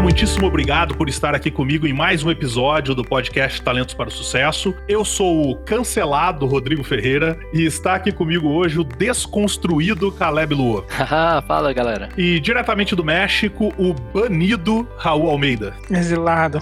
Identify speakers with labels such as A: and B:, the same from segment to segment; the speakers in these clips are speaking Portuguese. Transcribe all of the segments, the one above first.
A: Muitíssimo obrigado por estar aqui comigo em mais um episódio do podcast Talentos para o Sucesso. Eu sou o cancelado Rodrigo Ferreira e está aqui comigo hoje o desconstruído Caleb Luo.
B: Fala, galera.
A: E diretamente do México, o banido Raul Almeida.
C: Exilado.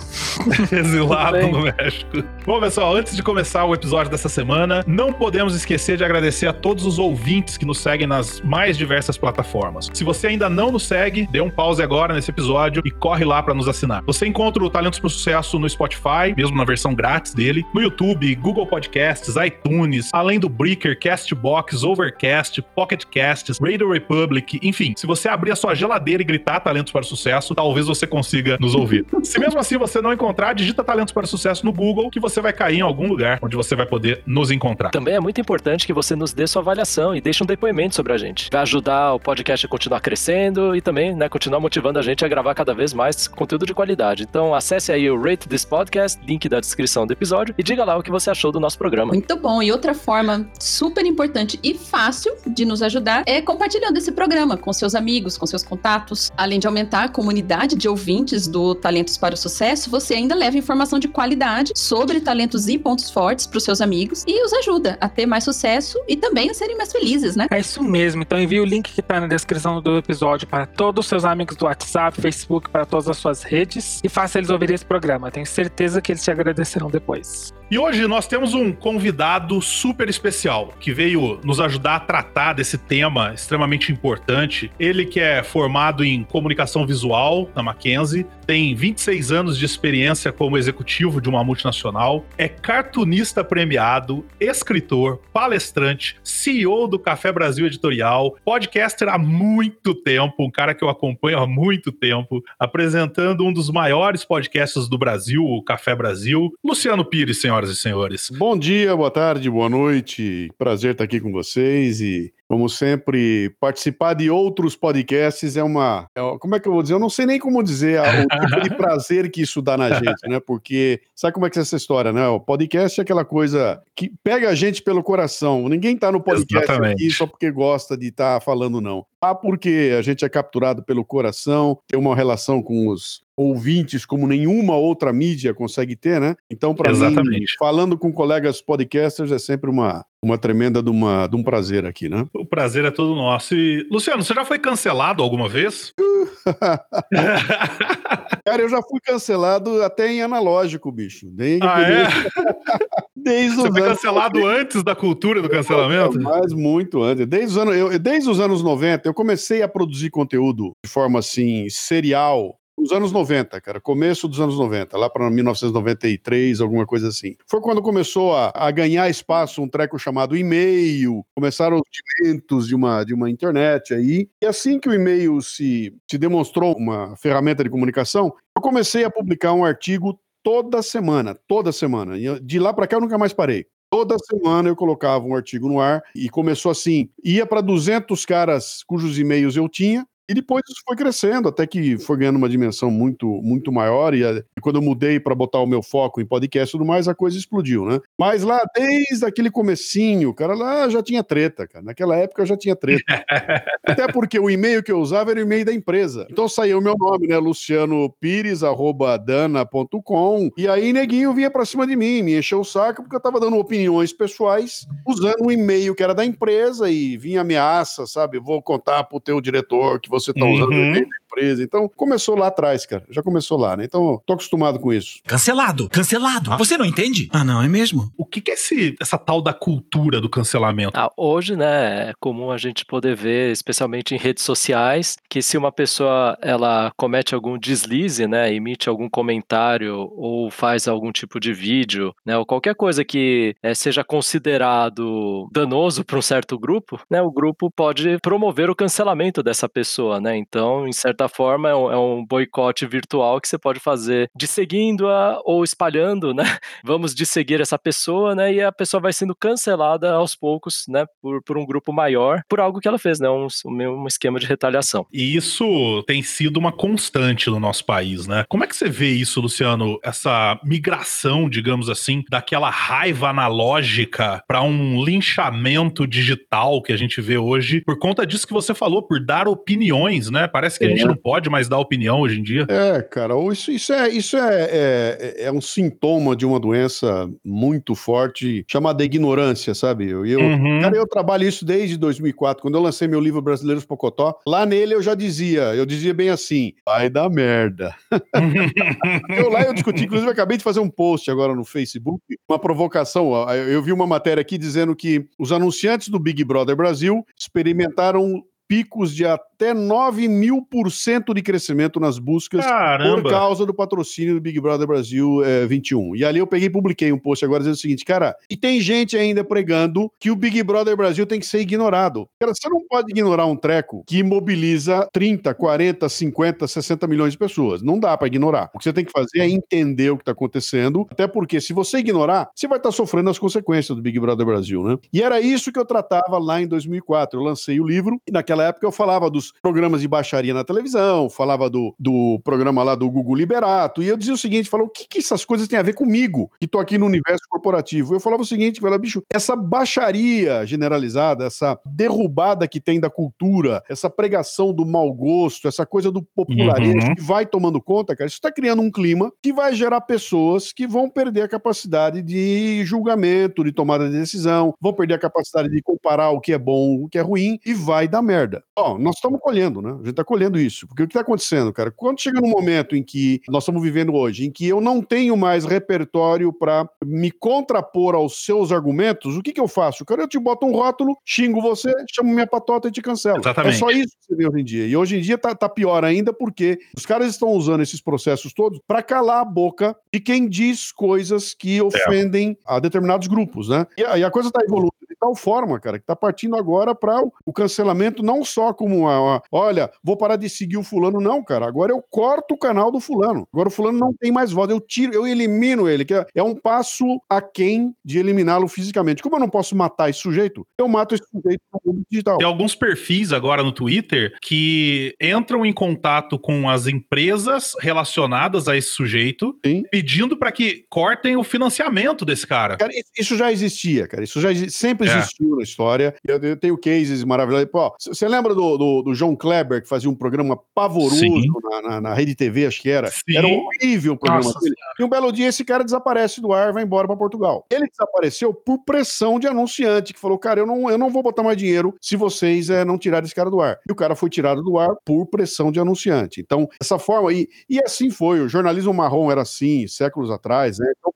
A: Exilado no México. Bom, pessoal, antes de começar o episódio dessa semana, não podemos esquecer de agradecer a todos os ouvintes que nos seguem nas mais diversas plataformas. Se você ainda não nos segue, dê um pause agora nesse episódio e corre lá para nos assinar. Você encontra o Talentos para o Sucesso no Spotify, mesmo na versão grátis dele, no YouTube, Google Podcasts, iTunes, além do Breaker, Castbox, Overcast, Pocket Casts, Radio Republic, enfim. Se você abrir a sua geladeira e gritar Talentos para o Sucesso, talvez você consiga nos ouvir. Se mesmo assim você não encontrar, digita Talentos para o Sucesso no Google que você vai cair em algum lugar onde você vai poder nos encontrar.
B: Também é muito importante que você nos dê sua avaliação e deixe um depoimento sobre a gente. Vai ajudar o podcast a continuar crescendo e também, né, continuar motivando a gente a gravar cada vez mais conteúdo de qualidade. Então acesse aí o Rate This Podcast, link da descrição do episódio, e diga lá o que você achou do nosso programa.
D: Muito bom. E outra forma super importante e fácil de nos ajudar é compartilhando esse programa com seus amigos, com seus contatos. Além de aumentar a comunidade de ouvintes do Talentos para o Sucesso, você ainda leva informação de qualidade sobre talentos e pontos fortes para os seus amigos e os ajuda a ter mais sucesso e também a serem mais felizes, né?
C: É isso mesmo. Então envie o link que está na descrição do episódio para todos os seus amigos do WhatsApp, Facebook, para todas as suas redes e faça eles ouvirem esse programa. Tenho certeza que eles te agradecerão depois.
A: E hoje nós temos um convidado super especial que veio nos ajudar a tratar desse tema extremamente importante. Ele que é formado em comunicação visual na Mackenzie, tem 26 anos de experiência como executivo de uma multinacional, é cartunista premiado, escritor, palestrante, CEO do Café Brasil Editorial, podcaster há muito tempo, um cara que eu acompanho há muito tempo, apresentando um dos maiores podcasts do Brasil, o Café Brasil. Luciano Pires, senhor senhoras e senhores.
E: Bom dia, boa tarde, boa noite. Prazer estar aqui com vocês e como sempre, participar de outros podcasts é uma. É, como é que eu vou dizer? Eu não sei nem como dizer a, o tipo de prazer que isso dá na gente, né? Porque sabe como é que é essa história, né? O podcast é aquela coisa que pega a gente pelo coração. Ninguém tá no podcast Exatamente. aqui só porque gosta de estar tá falando, não. Ah, porque a gente é capturado pelo coração, tem uma relação com os ouvintes como nenhuma outra mídia consegue ter, né? Então, para mim, falando com colegas podcasters é sempre uma, uma tremenda de, uma, de um prazer aqui, né?
A: O prazer é todo nosso. E, Luciano, você já foi cancelado alguma vez?
E: Cara, eu já fui cancelado até em analógico, bicho.
A: Desde ah, é? Desde Você foi cancelado antes da cultura do cancelamento?
E: Mas muito antes. Desde os, anos, eu, desde os anos 90, eu comecei a produzir conteúdo de forma assim, serial, nos anos 90, cara, começo dos anos 90, lá para 1993, alguma coisa assim. Foi quando começou a, a ganhar espaço um treco chamado e-mail, começaram os eventos de uma, de uma internet aí. E assim que o e-mail se, se demonstrou uma ferramenta de comunicação, eu comecei a publicar um artigo toda semana, toda semana. De lá para cá eu nunca mais parei. Toda semana eu colocava um artigo no ar e começou assim, ia para 200 caras cujos e-mails eu tinha, e depois isso foi crescendo, até que foi ganhando uma dimensão muito, muito maior. E, e quando eu mudei para botar o meu foco em podcast e tudo mais, a coisa explodiu, né? Mas lá, desde aquele comecinho, cara, lá já tinha treta, cara. Naquela época já tinha treta. até porque o e-mail que eu usava era o e-mail da empresa. Então saía o meu nome, né? Luciano Pires, arroba dana.com. E aí, neguinho vinha pra cima de mim, me encheu o saco, porque eu tava dando opiniões pessoais usando o e-mail que era da empresa e vinha ameaça, sabe? Vou contar pro teu diretor que você tá usando uhum. Empresa. Então, começou lá atrás, cara. Já começou lá, né? Então, tô acostumado com isso.
F: Cancelado, cancelado. Ah. Você não entende? Ah, não, é mesmo?
A: O que, que é esse, essa tal da cultura do cancelamento?
B: Ah, hoje, né, é comum a gente poder ver, especialmente em redes sociais, que se uma pessoa ela comete algum deslize, né, emite algum comentário ou faz algum tipo de vídeo, né, ou qualquer coisa que é, seja considerado danoso para um certo grupo, né, o grupo pode promover o cancelamento dessa pessoa né? Então, em certa certa forma, é um, é um boicote virtual que você pode fazer de seguindo-a ou espalhando, né? Vamos de seguir essa pessoa, né? E a pessoa vai sendo cancelada aos poucos, né? Por, por um grupo maior, por algo que ela fez, né? Um, um esquema de retaliação.
A: E isso tem sido uma constante no nosso país, né? Como é que você vê isso, Luciano? Essa migração, digamos assim, daquela raiva analógica para um linchamento digital que a gente vê hoje, por conta disso que você falou, por dar opiniões, né? Parece que é. a gente não pode mais dar opinião hoje em dia.
E: É, cara, isso, isso, é, isso é, é, é um sintoma de uma doença muito forte chamada ignorância, sabe? Eu, eu, uhum. Cara, eu trabalho isso desde 2004, quando eu lancei meu livro Brasileiros Pocotó. Lá nele eu já dizia, eu dizia bem assim, vai dar merda. eu lá eu discuti, inclusive eu acabei de fazer um post agora no Facebook, uma provocação. Eu vi uma matéria aqui dizendo que os anunciantes do Big Brother Brasil experimentaram picos de até 9 mil por cento de crescimento nas buscas Caramba. por causa do patrocínio do Big Brother Brasil é, 21. E ali eu peguei e publiquei um post agora dizendo o seguinte, cara, e tem gente ainda pregando que o Big Brother Brasil tem que ser ignorado. Cara, você não pode ignorar um treco que mobiliza 30, 40, 50, 60 milhões de pessoas. Não dá para ignorar. O que você tem que fazer é entender o que está acontecendo, até porque se você ignorar, você vai estar tá sofrendo as consequências do Big Brother Brasil, né? E era isso que eu tratava lá em 2004. Eu lancei o livro e naquela época eu falava dos programas de baixaria na televisão, falava do, do programa lá do Google Liberato, e eu dizia o seguinte, falava, o que, que essas coisas têm a ver comigo, que tô aqui no universo corporativo? Eu falava o seguinte, falava, bicho, essa baixaria generalizada, essa derrubada que tem da cultura, essa pregação do mau gosto, essa coisa do popularismo uhum. que vai tomando conta, cara, isso está criando um clima que vai gerar pessoas que vão perder a capacidade de julgamento, de tomada de decisão, vão perder a capacidade de comparar o que é bom, o que é ruim, e vai dar merda. Ó, nós estamos colhendo, né? A gente está colhendo isso. Porque o que está acontecendo, cara? Quando chega num momento em que nós estamos vivendo hoje, em que eu não tenho mais repertório para me contrapor aos seus argumentos, o que, que eu faço? Cara, eu te boto um rótulo, xingo você, chamo minha patota e te cancelo.
A: Exatamente.
E: É só isso que você vê hoje em dia. E hoje em dia tá, tá pior ainda porque os caras estão usando esses processos todos para calar a boca de quem diz coisas que ofendem é. a determinados grupos, né? E a, e a coisa está evoluindo de tal forma, cara, que está partindo agora para o cancelamento não só como uma, uma, olha, vou parar de seguir o fulano, não, cara. Agora eu corto o canal do fulano. Agora o fulano não tem mais voz, eu tiro, eu elimino ele, que é, é um passo aquém de eliminá-lo fisicamente. Como eu não posso matar esse sujeito, eu mato esse sujeito no mundo digital.
A: Tem alguns perfis agora no Twitter que entram em contato com as empresas relacionadas a esse sujeito, Sim. pedindo para que cortem o financiamento desse cara.
E: cara. Isso já existia, cara. Isso já sempre é. existiu na história. Eu, eu tenho cases maravilhosos. Você lembra do, do, do, João Kleber, que fazia um programa pavoroso na, na, na, Rede TV, acho que era? Sim. Era horrível o programa Nossa, dele. E um belo dia esse cara desaparece do ar, vai embora para Portugal. Ele desapareceu por pressão de anunciante, que falou: cara, eu não, eu não vou botar mais dinheiro se vocês é, não tirarem esse cara do ar. E o cara foi tirado do ar por pressão de anunciante. Então, essa forma, e, e assim foi. O jornalismo marrom era assim, séculos atrás, né? Então,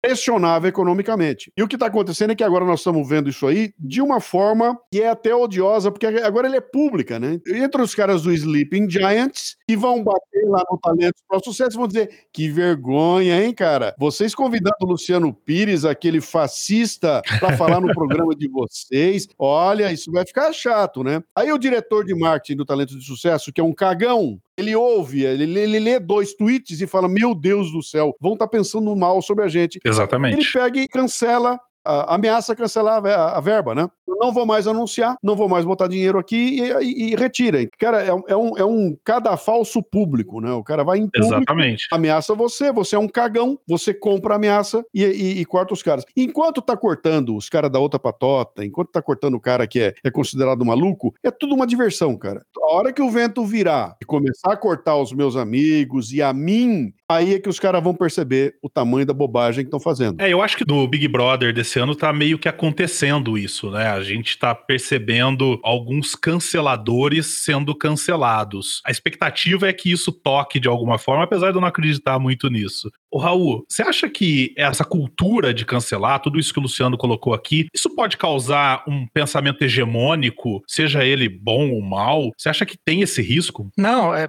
E: pressionava economicamente. E o que está acontecendo é que agora nós estamos vendo isso aí de uma forma que é até odiosa, porque agora ele é pública, né? Entre os caras do Sleeping Giants que vão bater lá no Talentos para o Sucesso vão dizer que vergonha, hein, cara? Vocês convidando o Luciano Pires, aquele fascista, para falar no programa de vocês, olha, isso vai ficar chato, né? Aí o diretor de marketing do Talentos de Sucesso, que é um cagão, ele ouve, ele, ele, lê dois tweets e fala: Meu Deus do céu, vão estar tá pensando mal sobre a gente.
A: Exatamente.
E: Ele pega e cancela ameaça cancelar a, verba, né? Eu não vou mais anunciar, não vou mais botar dinheiro aqui e, e, e retira. Cara, é, é, um, é um cada falso público, né? O cara vai em público,
A: Exatamente.
E: ameaça você, você é um cagão, você compra a ameaça e, e, corta os caras. Enquanto tá cortando os caras da outra patota, enquanto tá cortando o cara que é, é considerado maluco, é tudo uma diversão, cara. A hora que o vento virar e começar a cortar os meus amigos e a mim, aí é que os caras vão perceber o tamanho da bobagem que estão fazendo.
A: É, eu acho que no Big Brother desse ano tá meio que acontecendo isso, né? A gente tá percebendo alguns canceladores sendo cancelados. A expectativa é que isso toque de alguma forma, apesar de eu não acreditar muito nisso. O Raul, você acha que essa cultura de cancelar, tudo isso que o Luciano colocou aqui, isso pode causar um pensamento hegemônico, seja ele bom ou mal? Você acha que tem esse risco?
C: Não, é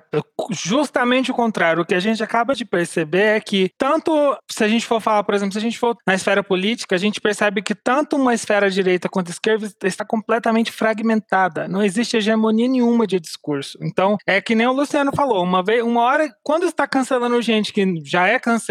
C: justamente o contrário. O que a gente acaba de perceber é que tanto se a gente for falar, por exemplo, se a gente for na esfera política, a gente percebe que tanto uma esfera direita quanto esquerda está completamente fragmentada. Não existe hegemonia nenhuma de discurso. Então, é que nem o Luciano falou, uma vez, uma hora, quando está cancelando gente que já é cancelada,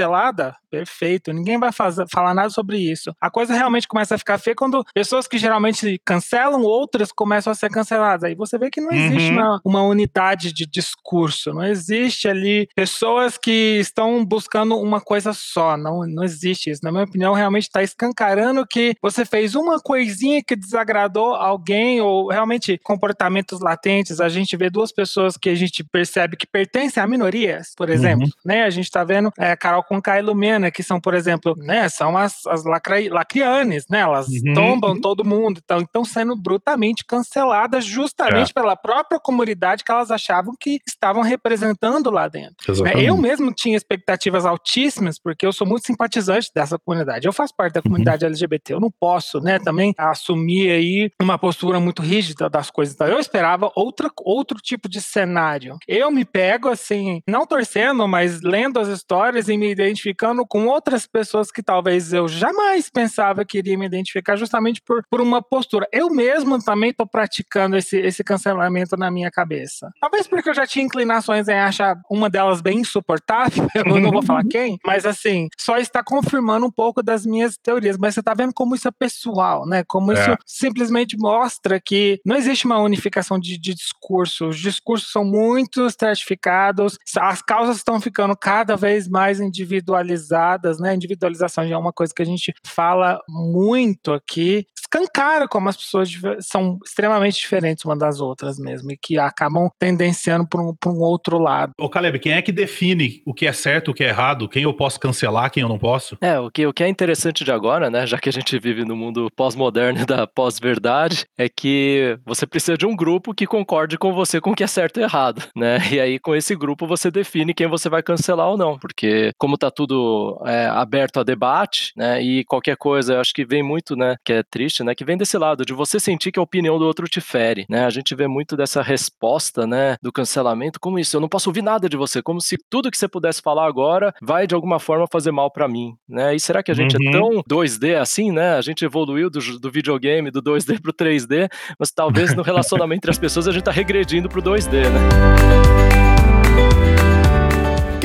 C: perfeito, ninguém vai fazer, falar nada sobre isso. A coisa realmente começa a ficar feia quando pessoas que geralmente cancelam outras começam a ser canceladas. Aí você vê que não existe uhum. uma, uma unidade de discurso, não existe ali pessoas que estão buscando uma coisa só, não, não existe isso. Na minha opinião, realmente está escancarando que você fez uma coisinha que desagradou alguém ou realmente comportamentos latentes. A gente vê duas pessoas que a gente percebe que pertencem a minorias, por exemplo, uhum. né? A gente está vendo é, Carol com e Lumena, que são, por exemplo, né, são as, as lacrianes, né? Elas uhum. tombam todo mundo, então estão sendo brutalmente canceladas justamente é. pela própria comunidade que elas achavam que estavam representando lá dentro. Né? Eu mesmo tinha expectativas altíssimas, porque eu sou muito simpatizante dessa comunidade. Eu faço parte da comunidade uhum. LGBT, eu não posso, né, também assumir aí uma postura muito rígida das coisas. Então, eu esperava outra, outro tipo de cenário. Eu me pego assim, não torcendo, mas lendo as histórias e me identificando com outras pessoas que talvez eu jamais pensava que iria me identificar justamente por, por uma postura. Eu mesmo também estou praticando esse, esse cancelamento na minha cabeça. Talvez porque eu já tinha inclinações em achar uma delas bem insuportável, eu não vou falar quem, mas assim, só está confirmando um pouco das minhas teorias. Mas você está vendo como isso é pessoal, né? Como isso é. simplesmente mostra que não existe uma unificação de, de discurso. Os discursos são muito estratificados, as causas estão ficando cada vez mais individualizadas, né? Individualização já é uma coisa que a gente fala muito aqui. Escancara como as pessoas são extremamente diferentes uma das outras mesmo, e que acabam tendenciando para um, um outro lado.
A: Ô Caleb, quem é que define o que é certo, o que é errado, quem eu posso cancelar, quem eu não posso?
B: É, o que, o que é interessante de agora, né, já que a gente vive no mundo pós-moderno da pós-verdade, é que você precisa de um grupo que concorde com você com o que é certo e errado, né? E aí com esse grupo você define quem você vai cancelar ou não, porque como tá tudo é, aberto a debate, né, e qualquer coisa, eu acho que vem muito, né, que é triste, né, que vem desse lado de você sentir que a opinião do outro te fere, né? A gente vê muito dessa resposta, né, do cancelamento como isso, eu não posso ouvir nada de você, como se tudo que você pudesse falar agora vai de alguma forma fazer mal para mim, né? E será que a gente é uhum. é tão 2D assim, né? A gente evoluiu do, do videogame do 2D pro 3D, mas talvez no relacionamento entre as pessoas a gente tá regredindo pro 2D, né?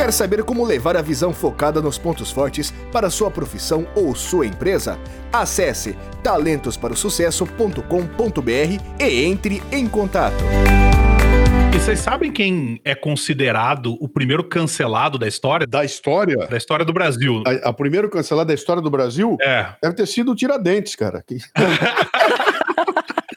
G: Quer saber como levar a visão focada nos pontos fortes para sua profissão ou sua empresa? Acesse talentosparosucesso.com.br e entre em contato.
A: E vocês sabem quem é considerado o primeiro cancelado da história?
E: Da história?
A: Da história do Brasil.
E: A, a primeiro cancelado da história do Brasil?
A: É.
E: Deve ter sido o Tiradentes, cara.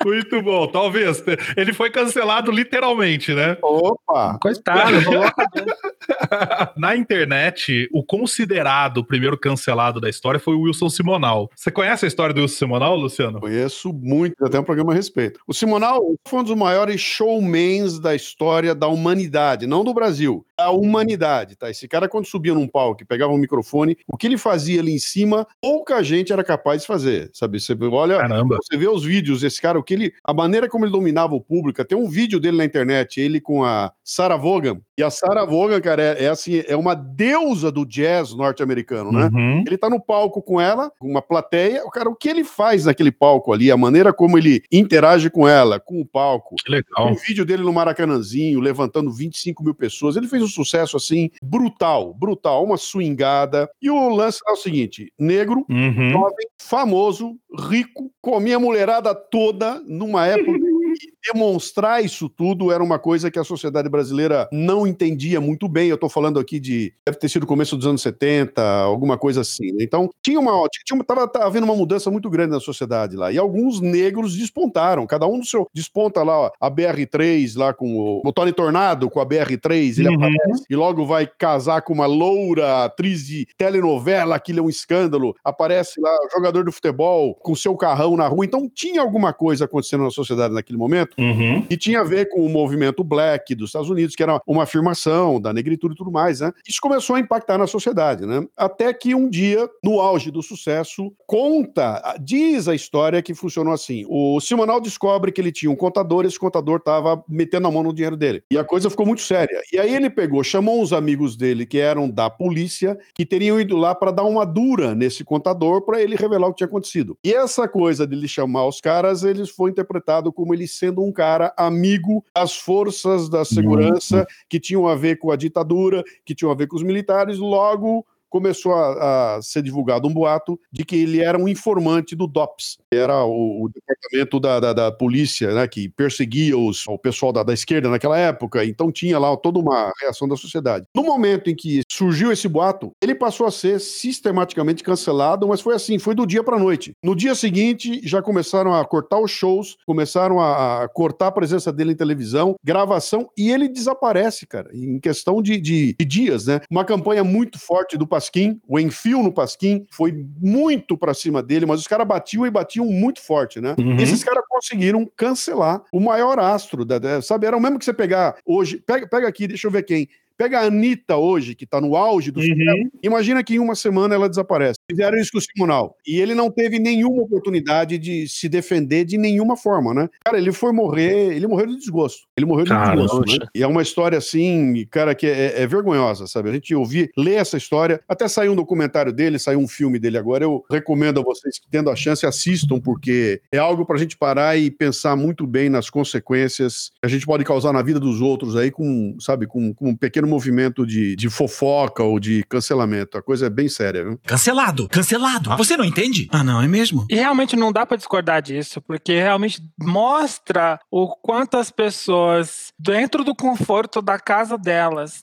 A: Muito bom, talvez. Ele foi cancelado literalmente, né?
E: Opa!
C: Coitado,
A: Na internet, o considerado primeiro cancelado da história foi o Wilson Simonal. Você conhece a história do Wilson Simonal, Luciano?
E: Conheço muito, até um programa a respeito. O Simonal foi um dos maiores showmans da história da humanidade, não do Brasil, da humanidade, tá? Esse cara, quando subia num palco e pegava um microfone, o que ele fazia ali em cima, pouca gente era capaz de fazer, sabe? Você olha,
A: Caramba.
E: você vê os vídeos desse cara, o que ele, a maneira como ele dominava o público. Tem um vídeo dele na internet, ele com a Sarah Vaughan. E a Sarah Vaughan, cara, é, é assim, é uma deusa do jazz norte-americano, né? Uhum. Ele tá no palco com ela, com uma plateia. O cara, o que ele faz naquele palco ali, a maneira como ele interage com ela, com o palco.
A: Que legal.
E: Um vídeo dele no Maracanãzinho, levantando 25 mil pessoas. Ele fez um sucesso assim, brutal, brutal, uma swingada. E o lance é o seguinte: negro, uhum. jovem, famoso, rico, comia a mulherada toda numa época demonstrar isso tudo era uma coisa que a sociedade brasileira não entendia muito bem. Eu estou falando aqui de. Deve ter sido o começo dos anos 70, alguma coisa assim. Né? Então, tinha uma. Tinha, tava, tava havendo uma mudança muito grande na sociedade lá. E alguns negros despontaram, cada um do seu. Desponta lá ó, a BR3, lá com o, o Tony Tornado, com a BR3, ele uhum. aparece e logo vai casar com uma loura atriz de telenovela, aquilo é um escândalo. Aparece lá, jogador do futebol, com seu carrão na rua. Então, tinha alguma coisa acontecendo na sociedade naquele momento
A: Uhum.
E: que tinha a ver com o movimento black dos Estados Unidos, que era uma afirmação da negritude e tudo mais, né? Isso começou a impactar na sociedade, né? Até que um dia, no auge do sucesso, conta, diz a história que funcionou assim. O Simonal descobre que ele tinha um contador, e esse contador estava metendo a mão no dinheiro dele. E a coisa ficou muito séria. E aí ele pegou, chamou os amigos dele, que eram da polícia, que teriam ido lá para dar uma dura nesse contador para ele revelar o que tinha acontecido. E essa coisa de ele chamar os caras, eles foi interpretado como ele sendo um cara amigo das forças da segurança que tinham a ver com a ditadura, que tinham a ver com os militares, logo começou a, a, ser divulgado um boato de que ele era um informante do DOPS, que era o, o departamento da, da, da, polícia, né, que perseguia os, o pessoal da, da, esquerda naquela época, então tinha lá toda uma reação da sociedade. No momento em que surgiu esse boato, ele passou a ser sistematicamente cancelado, mas foi assim, foi do dia para noite. No dia seguinte, já começaram a cortar os shows, começaram a, a, cortar a presença dele em televisão, gravação, e ele desaparece, cara, em questão de, de, de dias, né? Uma campanha muito forte do Pasquim, o enfio no Pasquim foi muito para cima dele, mas os caras batiam e batiam muito forte, né?
A: Uhum.
E: Esses caras conseguiram cancelar o maior astro, da, sabe? Era o mesmo que você pegar hoje, pega, pega aqui, deixa eu ver quem. Pega a Anitta hoje, que tá no auge do
A: Uhum.
E: sucesso. Imagina que em uma semana ela desaparece. Fizeram isso com o Simonal. E ele não teve nenhuma oportunidade de se defender de nenhuma forma, né? Cara, ele foi morrer, ele morreu de desgosto. Ele morreu de
A: Caramba.
E: desgosto, né? E é uma história assim, cara, que é, é vergonhosa, sabe? A gente ouvir, ler essa história. Até saiu um documentário dele, saiu um filme dele agora. Eu recomendo a vocês que, tendo a chance, assistam, porque é algo pra gente parar e pensar muito bem nas consequências que a gente pode causar na vida dos outros aí, com, sabe, com, com um pequeno movimento de, de fofoca ou de cancelamento. A coisa é bem séria, viu?
F: Cancelado, cancelado. Você não entende? Ah, não, é mesmo?
C: E realmente não dá pra discordar disso, porque realmente mostra o quanto as pessoas, dentro do conforto da casa delas,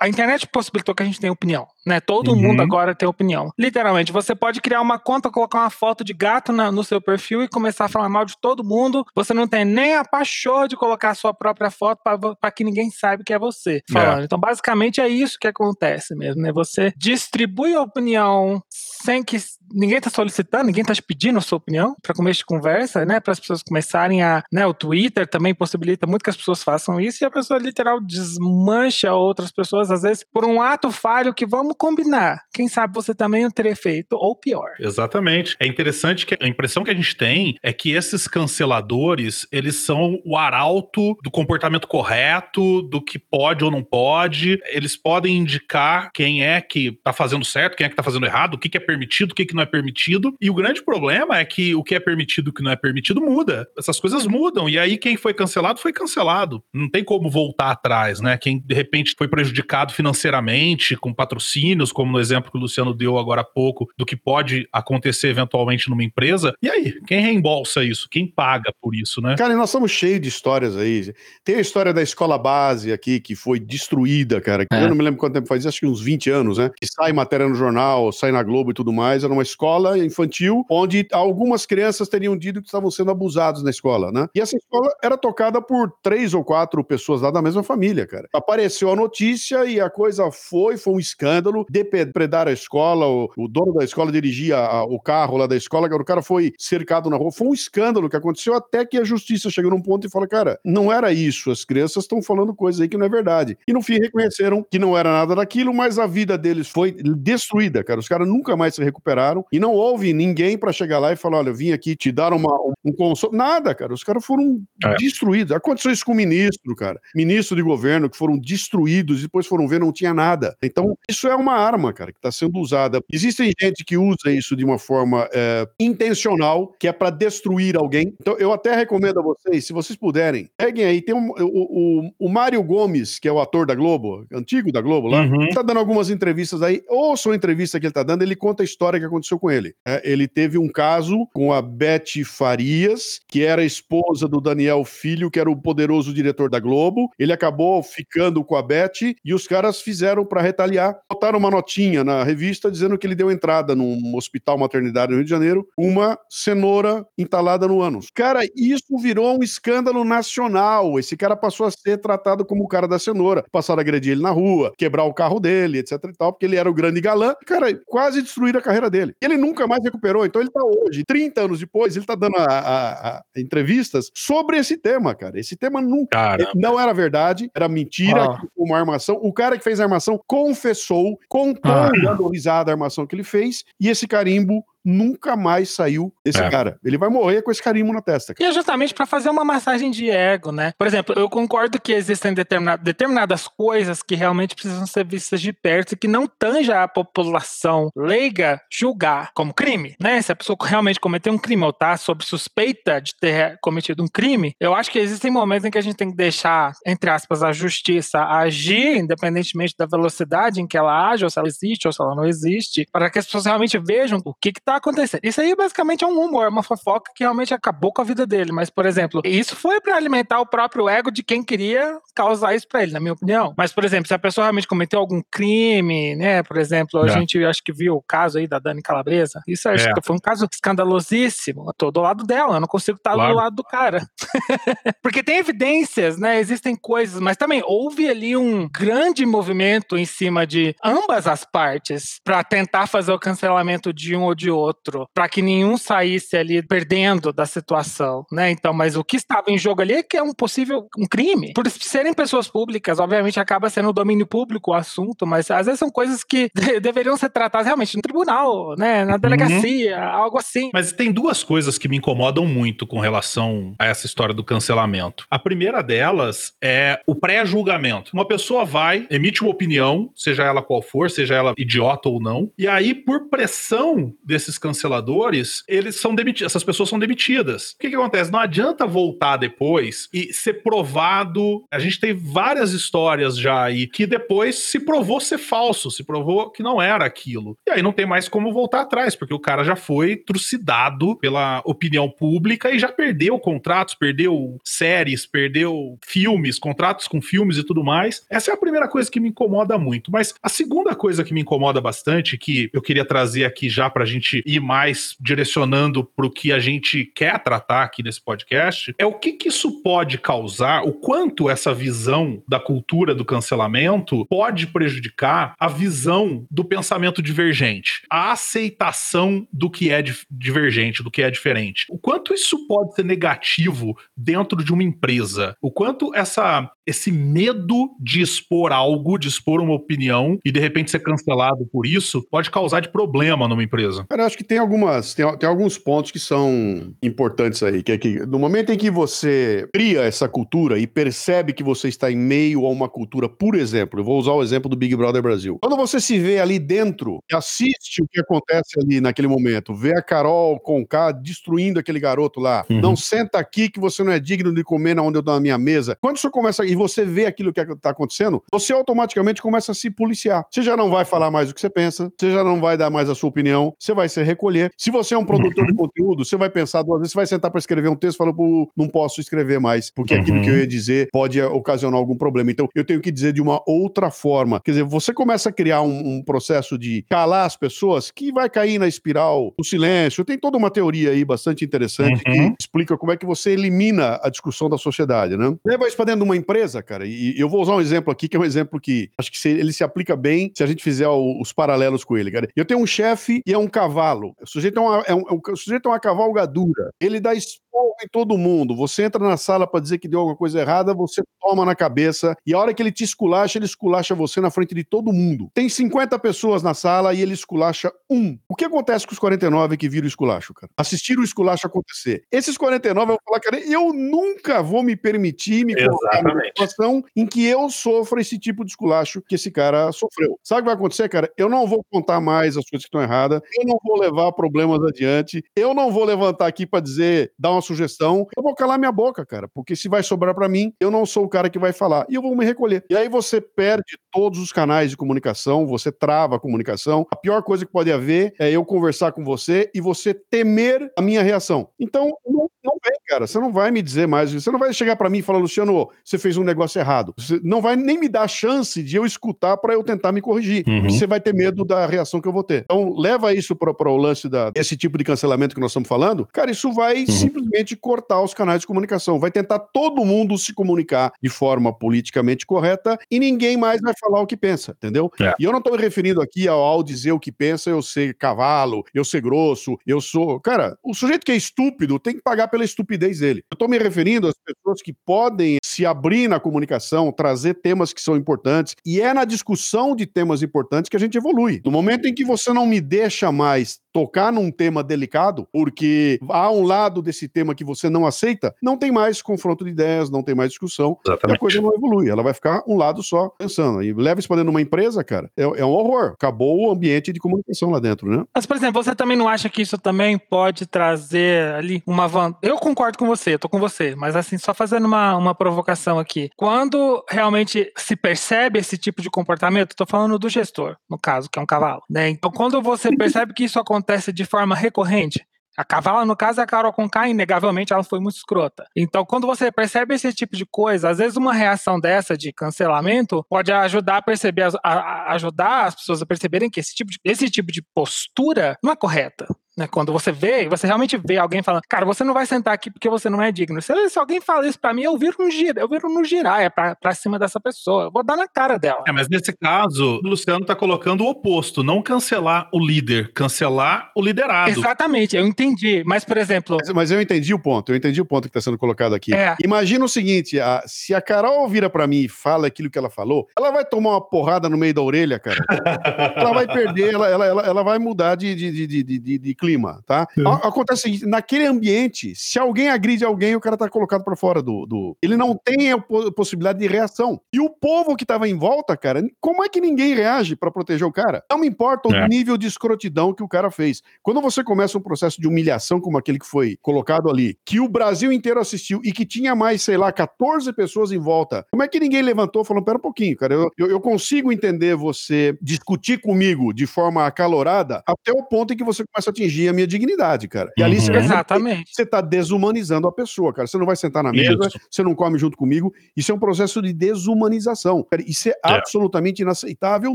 C: a, internet possibilitou que a gente tenha opinião, né? Todo
A: Uhum.
C: mundo agora tem opinião. Literalmente, você pode criar uma conta, colocar uma foto de gato na- no seu perfil e começar a falar mal de todo mundo. Você não tem nem a pachorra de colocar a sua própria foto para que ninguém saiba que é você falando. Então, basicamente, é isso que acontece mesmo, né? Você distribui a opinião sem que ninguém tá solicitando, ninguém tá te pedindo a sua opinião para começo de conversa, né? Para as pessoas começarem a, né, o Twitter também possibilita muito que as pessoas façam isso e a pessoa literal desmancha outras pessoas às vezes por um ato falho que vamos combinar. Quem sabe você também não teria feito ou pior.
A: Exatamente. É interessante que a impressão que a gente tem é que esses canceladores, eles são o arauto do comportamento correto, do que pode ou não pode. Eles podem indicar quem é que tá fazendo certo, quem é que tá fazendo errado, o que, que é permitido, o que, que não é permitido. E o grande problema é que o que é permitido e o que não é permitido muda. Essas coisas mudam. E aí quem foi cancelado foi cancelado. Não tem como voltar atrás, né? Quem de repente foi prejudicado financeiramente com patrocínios, como no exemplo que o Luciano deu agora há pouco, do que pode acontecer eventualmente numa empresa. E aí, quem reembolsa isso? Quem paga por isso, né?
E: Cara, e nós estamos cheios de histórias aí. Tem a história da escola base aqui, que foi destruída, cara.
B: É.
E: Eu não me lembro quanto tempo faz, acho que uns 20 anos, né? Que sai matéria no jornal, sai na Globo e tudo mais. Era uma escola infantil onde algumas crianças teriam dito que estavam sendo abusados na escola, né? E essa escola era tocada por três ou quatro pessoas lá da mesma família, cara. Apareceu a notícia e a coisa foi, foi um escândalo. Depredaram a escola, o, o dono da escola dirigia a- o carro lá da escola, o cara foi cercado na rua. Foi um escândalo que aconteceu até que a justiça chegou num ponto e falou, cara, não era isso, as crianças estão falando coisa aí que não é verdade. E no fim reconheceram que não era nada daquilo, mas a vida deles foi destruída, cara. Os caras nunca mais se recuperaram e não houve ninguém pra chegar lá e falar, olha, eu vim aqui te dar uma, um consolo. Nada, cara. Os caras foram
A: É.
E: destruídos. Aconteceu isso com o ministro, cara. Ministro de governo que foram destruídos e depois foram ver não tinha nada. Então, isso é uma arma, cara, que está sendo usada. Existem gente que usa isso de uma forma é, intencional, que é para destruir alguém. Então, eu até recomendo a vocês, se vocês puderem, peguem aí, tem um- o, o, o Mário Gomes, que é o ator da Globo, antigo da Globo lá,
A: Uhum.
E: tá dando algumas entrevistas aí. Ouçam a entrevista que ele tá dando, ele conta a história que aconteceu com ele. É, ele teve um caso com a Beth Farias, que era esposa do Daniel Filho, que era o poderoso diretor da Globo. Ele acabou ficando com a Beth e os caras fizeram para retaliar. Botaram uma notinha na revista dizendo que ele deu entrada num hospital maternidade no Rio de Janeiro, uma cenoura entalada no ânus. Cara, isso virou um escândalo nacional. Esse cara passou a ser tratado como o cara da cenoura. Passaram a agredir ele na rua, quebrar o carro dele, etc e tal, porque ele era o grande galã. Cara, quase destruíram destruir a carreira dele. Ele nunca mais recuperou. Então ele tá hoje, 30 anos depois, ele tá dando a, a, a entrevistas sobre esse tema, cara. Esse tema nunca não era verdade, era mentira, ah. uma armação. O cara que fez a armação confessou, contou ah. dando risada a armação que ele fez, e esse carimbo nunca mais saiu desse é. cara. Ele vai morrer com esse carimbo na testa.
C: Cara. E é justamente para fazer uma massagem de ego, né? Por exemplo, eu concordo que existem determinado, determinadas coisas que realmente precisam ser vistas de perto e que não tanja a população leiga julgar como crime, né? Se a pessoa realmente cometeu um crime ou tá sob suspeita de ter cometido um crime, eu acho que existem momentos em que a gente tem que deixar, entre aspas, a justiça agir, independentemente da velocidade em que ela age, ou se ela existe ou se ela não existe, para que as pessoas realmente vejam o que, que tá acontecendo. Isso aí basicamente é um rumor, uma fofoca que realmente acabou com a vida dele. Mas, por exemplo, isso foi para alimentar o próprio ego de quem queria causar isso para ele, na minha opinião. Mas, por exemplo, se a pessoa realmente cometeu algum crime, né? Por exemplo, a é. gente acho que viu o caso aí da Dani Calabresa. Isso acho é. que foi um caso escandalosíssimo. Eu tô do lado dela, eu não consigo estar claro. do lado do cara. Porque tem evidências, né? Existem coisas, mas também houve ali um grande movimento em cima de ambas as partes para tentar fazer o cancelamento de um ou de outro outro, para que nenhum saísse ali perdendo da situação, né? Então, mas o que estava em jogo ali é que é um possível um crime. Por serem pessoas públicas, obviamente acaba sendo domínio público o assunto, mas às vezes são coisas que deveriam ser tratadas realmente no tribunal, né? Na uhum. delegacia, uhum. algo assim.
A: Mas tem duas coisas que me incomodam muito com relação a essa história do cancelamento. A primeira delas é o pré-julgamento. Uma pessoa vai, emite uma opinião, seja ela qual for, seja ela idiota ou não, e aí, por pressão desses esses canceladores, eles são demitidos, essas pessoas são demitidas. O que, que acontece? Não adianta voltar depois e ser provado. A gente tem várias histórias já aí que depois se provou ser falso, se provou que não era aquilo. E aí não tem mais como voltar atrás, porque o cara já foi trucidado pela opinião pública e já perdeu contratos, perdeu séries, perdeu filmes, contratos com filmes e tudo mais. Essa é a primeira coisa que me incomoda muito. Mas a segunda coisa que me incomoda bastante, que eu queria trazer aqui já pra gente ir mais direcionando para o que a gente quer tratar aqui nesse podcast, é o que, que isso pode causar, o quanto essa visão da cultura do cancelamento pode prejudicar a visão do pensamento divergente, a aceitação do que é divergente, do que é diferente. O quanto isso pode ser negativo dentro de uma empresa, o quanto essa esse medo de expor algo, de expor uma opinião e de repente ser cancelado por isso, pode causar de problema numa empresa.
E: Cara, acho que tem algumas, tem, tem alguns pontos que são importantes aí, que é que no momento em que você cria essa cultura e percebe que você está em meio a uma cultura, por exemplo, eu vou usar o exemplo do Big Brother Brasil. Quando você se vê ali dentro e assiste o que acontece ali naquele momento, vê a Carol com K destruindo aquele garoto lá, uhum. não senta aqui que você não é digno de comer na onde eu dou na minha mesa. Quando isso começa e você vê aquilo que está acontecendo, você automaticamente começa a se policiar. Você já não vai falar mais o que você pensa, você já não vai dar mais a sua opinião, você vai você recolher. Se você é um produtor de uhum. conteúdo, você vai pensar duas vezes, você vai sentar para escrever um texto e falar, não posso escrever mais, porque uhum. aquilo que eu ia dizer pode ocasionar algum problema. Então, eu tenho que dizer de uma outra forma. Quer dizer, você começa a criar um, um processo de calar as pessoas que vai cair na espiral do silêncio. Tem toda uma teoria aí bastante interessante uhum. que explica como é que você elimina a discussão da sociedade, né? Leva isso para dentro de uma empresa, cara, e eu vou usar um exemplo aqui, que é um exemplo que acho que ele se aplica bem se a gente fizer os paralelos com ele, cara. Eu tenho um chefe e é um cavalo. O sujeito é uma, é um, o sujeito é uma cavalgadura. Ele dá esporro em todo mundo. Você entra na sala para dizer que deu alguma coisa errada, você toma na cabeça. E a hora que ele te esculacha, ele esculacha você na frente de todo mundo. Tem 50 pessoas na sala e ele esculacha um. O que acontece com os 49 que viram o esculacho, cara? Assistiram o esculacho acontecer. Esses 49 vão falar, cara, eu nunca vou me permitir me colocar numa situação em que eu sofra esse tipo de esculacho que esse cara sofreu. Sabe o que vai acontecer, cara? Eu não vou contar mais as coisas que estão erradas, eu não vou levar problemas adiante, eu não vou levantar aqui para dizer, dar uma sugestão, eu vou calar minha boca, cara, porque se vai sobrar para mim, eu não sou o cara que vai falar e eu vou me recolher. E aí você perde todos os canais de comunicação, você trava a comunicação. A pior coisa que pode haver é eu conversar com você e você temer a minha reação. Então, não, não vem, cara. Você não vai me dizer mais. Você não vai chegar para mim e falar, Luciano, você fez um negócio errado. Você não vai nem me dar a chance de eu escutar para eu tentar me corrigir. Uhum. Você vai ter medo da reação que eu vou ter. Então, leva isso para o lance da, desse tipo de cancelamento que nós estamos falando. Cara, isso vai uhum. simplesmente cortar os canais de comunicação. Vai tentar todo mundo se comunicar de forma politicamente correta e ninguém mais vai falar o que pensa, entendeu? É. E eu não estou me referindo aqui ao, ao dizer o que pensa, eu ser cavalo, eu ser grosso, eu sou. Cara, o sujeito que é estúpido tem que pagar pela estupidez dele. Eu estou me referindo às pessoas que podem se abrir na comunicação, trazer temas que são importantes, e é na discussão de temas importantes que a gente evolui. No momento em que você não me deixa mais tocar num tema delicado, porque há um lado desse tema que você não aceita, não tem mais confronto de ideias, não tem mais discussão, Exatamente. e a coisa não evolui. Ela vai ficar um lado só pensando. E leva isso para dentro de uma empresa, cara, é, é, um horror. Acabou o ambiente de comunicação lá dentro, né?
C: Mas, por exemplo, você também não acha que isso também pode trazer ali uma vantagem? Eu concordo com você, eu tô com você, mas assim, só fazendo uma, uma provocação aqui. Quando realmente se percebe esse tipo de comportamento, tô falando do gestor, no caso, que é um cavalo, né? Então, quando você percebe que isso acontece acontece de forma recorrente. A Cavala, no caso, é a Carol Conká, inegavelmente, ela foi muito escrota. Então, quando você percebe esse tipo de coisa, às vezes uma reação dessa de cancelamento pode ajudar a perceber, a, a ajudar as pessoas a perceberem que esse tipo de, esse tipo de postura não é correta. Né? Quando você vê, você realmente vê alguém falando, cara, você não vai sentar aqui porque você não é digno. Se, se alguém fala isso pra mim, eu viro no gira, eu viro no girar, é pra, pra cima dessa pessoa. Eu vou dar na cara dela.
A: É, mas nesse caso, o Luciano tá colocando o oposto, não cancelar o líder, cancelar o liderado.
C: Exatamente, eu entendi. Mas, por exemplo.
E: Mas, mas eu entendi o ponto, eu entendi o ponto que tá sendo colocado aqui. É. Imagina o seguinte: a, se a Carol vira pra mim e fala aquilo que ela falou, ela vai tomar uma porrada no meio da orelha, cara. ela vai perder, ela, ela, ela, ela vai mudar de, de, de, de, de, de clima, tá? É. Acontece o seguinte, naquele ambiente, se alguém agride alguém, o cara tá colocado para fora do, do... Ele não tem a possibilidade de reação. E o povo que tava em volta, cara, como é que ninguém reage para proteger o cara? Não me importa o é. nível de escrotidão que o cara fez. Quando você começa um processo de humilhação como aquele que foi colocado ali, que o Brasil inteiro assistiu e que tinha mais, sei lá, 14 pessoas em volta, como é que ninguém levantou falando, pera um pouquinho, cara, eu, eu, eu consigo entender você discutir comigo de forma acalorada até o ponto em que você começa a atingir a minha dignidade, cara. E ali uhum. você,
C: Exatamente.
E: você tá desumanizando a pessoa, cara. Você não vai sentar na mesa, isso. você não come junto comigo. Isso é um processo de desumanização. Cara, isso é, é, absolutamente inaceitável,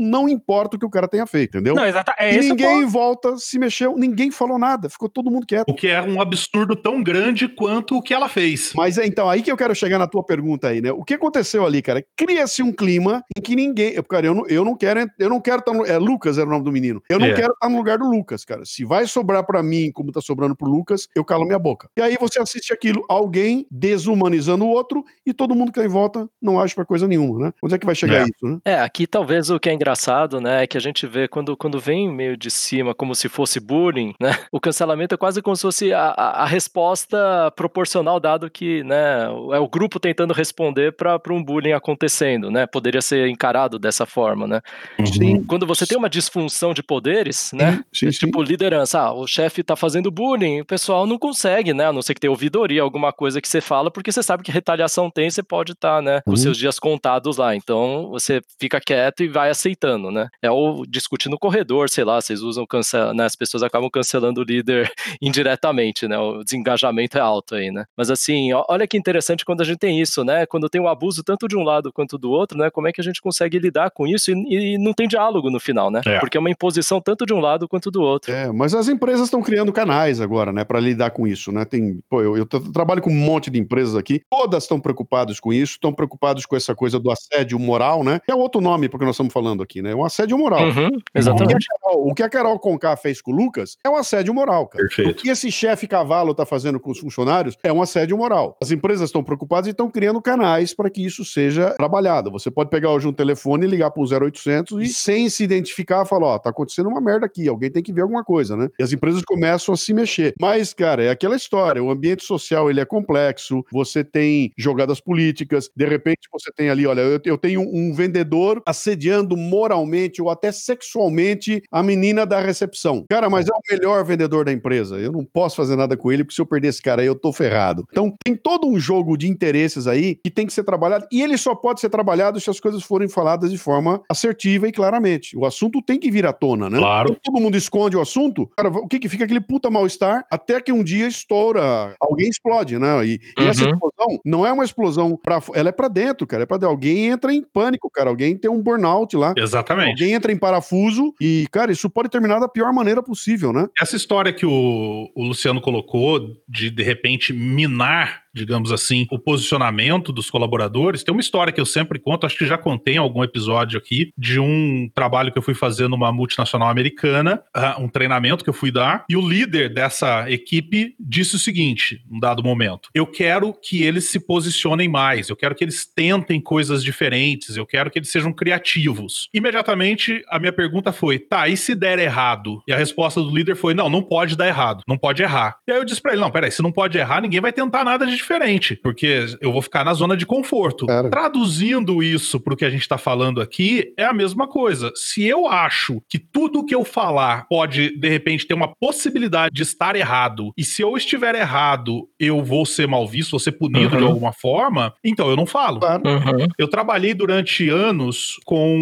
E: não importa o que o cara tenha feito, entendeu?
C: Não, exata, é
E: e ninguém em volta se mexeu, ninguém falou nada, ficou todo mundo quieto.
A: O que é um absurdo tão grande quanto o que ela fez.
E: Mas é então aí que eu quero chegar na tua pergunta aí, né? O que aconteceu ali, cara? Cria-se um clima em que ninguém, cara, eu não, eu não quero, eu não quero estar no, é Lucas era o nome do menino. Eu não é. quero estar no lugar do Lucas, cara. Se vai sobrar para mim como tá sobrando pro Lucas, eu calo minha boca. E aí você assiste aquilo, alguém desumanizando o outro e todo mundo que tá em volta não age pra coisa nenhuma, né? Onde é que vai chegar é. isso, né?
B: É, aqui talvez o que é engraçado, né, é que a gente vê quando, quando vem meio de cima, como se fosse bullying, né? O cancelamento é quase como se fosse a, a, a resposta proporcional, dado que, né, é o grupo tentando responder para um bullying acontecendo, né? Poderia ser encarado dessa forma, né? Sim. Quando você tem uma disfunção de poderes, né? Sim, sim, tipo liderança, ah, o chefe tá fazendo bullying, o pessoal não consegue, né? A não ser que tenha ouvidoria, alguma coisa que você fala, porque você sabe que retaliação tem, você pode estar, tá, né, com uhum. seus dias contados lá. Então você fica quieto e vai aceitando, né? É ou discutir no corredor, sei lá, vocês usam cancela, né? As pessoas acabam cancelando o líder indiretamente, né? O desengajamento é alto aí, né? Mas assim, olha que interessante quando a gente tem isso, né? Quando tem o um abuso tanto de um lado quanto do outro, né? Como é que a gente consegue lidar com isso e, e não tem diálogo no final, né? É. Porque é uma imposição tanto de um lado quanto do outro.
E: É, mas as empresas estão criando canais agora, né, para lidar com isso, né? Tem, pô, eu, eu trabalho com um monte de empresas aqui, todas estão preocupadas com isso, estão preocupadas com essa coisa do assédio moral, né? Que é outro nome porque nós estamos falando aqui, né? É um assédio moral. Uhum,
B: exatamente.
E: O que, Carol, o que, a Carol Conká fez com o Lucas é um assédio moral, cara. Perfeito. O que esse chefe cavalo está fazendo com os funcionários é um assédio moral. As empresas estão preocupadas e estão criando canais para que isso seja trabalhado. Você pode pegar hoje um telefone e ligar para o 0800 e sem se identificar falar, ó, tá acontecendo uma merda aqui, alguém tem que ver alguma coisa, né? E as empresas começam a se mexer. Mas, cara, é aquela história, o ambiente social ele é complexo, você tem jogadas políticas, de repente você tem ali, olha, eu, eu tenho um vendedor assediando moralmente ou até sexualmente a menina da recepção. Cara, mas é o melhor vendedor da empresa. Eu não posso fazer nada com ele, porque se eu perder esse cara aí, eu tô ferrado. Então, tem todo um jogo de interesses aí que tem que ser trabalhado, e ele só pode ser trabalhado se as coisas forem faladas de forma assertiva e claramente. O assunto tem que vir à tona, né?
A: Claro.
E: Então, todo mundo esconde o assunto, cara, o que que fica aquele puta mal-estar até que um dia estoura, alguém explode, né? E, e essa
B: Uhum.
E: explosão não é uma explosão para ela é pra dentro, cara, é para alguém entra em pânico, cara, alguém tem um burnout lá.
A: Exatamente.
E: Alguém entra em parafuso e, cara, isso pode terminar da pior maneira possível, né?
A: Essa história que o, o Luciano colocou de de repente minar, digamos assim, o posicionamento dos colaboradores, tem uma história que eu sempre conto, acho que já contei em algum episódio aqui, de um trabalho que eu fui fazer numa multinacional americana, ah, um treinamento que eu fui dar, e o líder dessa equipe disse o seguinte, num dado momento: eu quero que eles se posicionem mais, eu quero que eles tentem coisas diferentes, eu quero que eles sejam criativos. Imediatamente a minha pergunta foi: tá, e se der errado? E a resposta do líder foi: não, não pode dar errado, não pode errar. E aí eu disse pra ele: não, peraí, se não pode errar, ninguém vai tentar nada de diferente, porque eu vou ficar na zona de conforto.
E: Claro.
A: Traduzindo isso pro que a gente tá falando aqui, é a mesma coisa. Se eu acho que tudo que eu falar pode, de repente, ter uma possibilidade de estar errado, e se eu estiver errado, eu vou ser mal visto, vou ser punido
B: Uhum.
A: de alguma forma, então eu não falo.
E: Claro.
B: Uhum.
A: Eu trabalhei durante anos com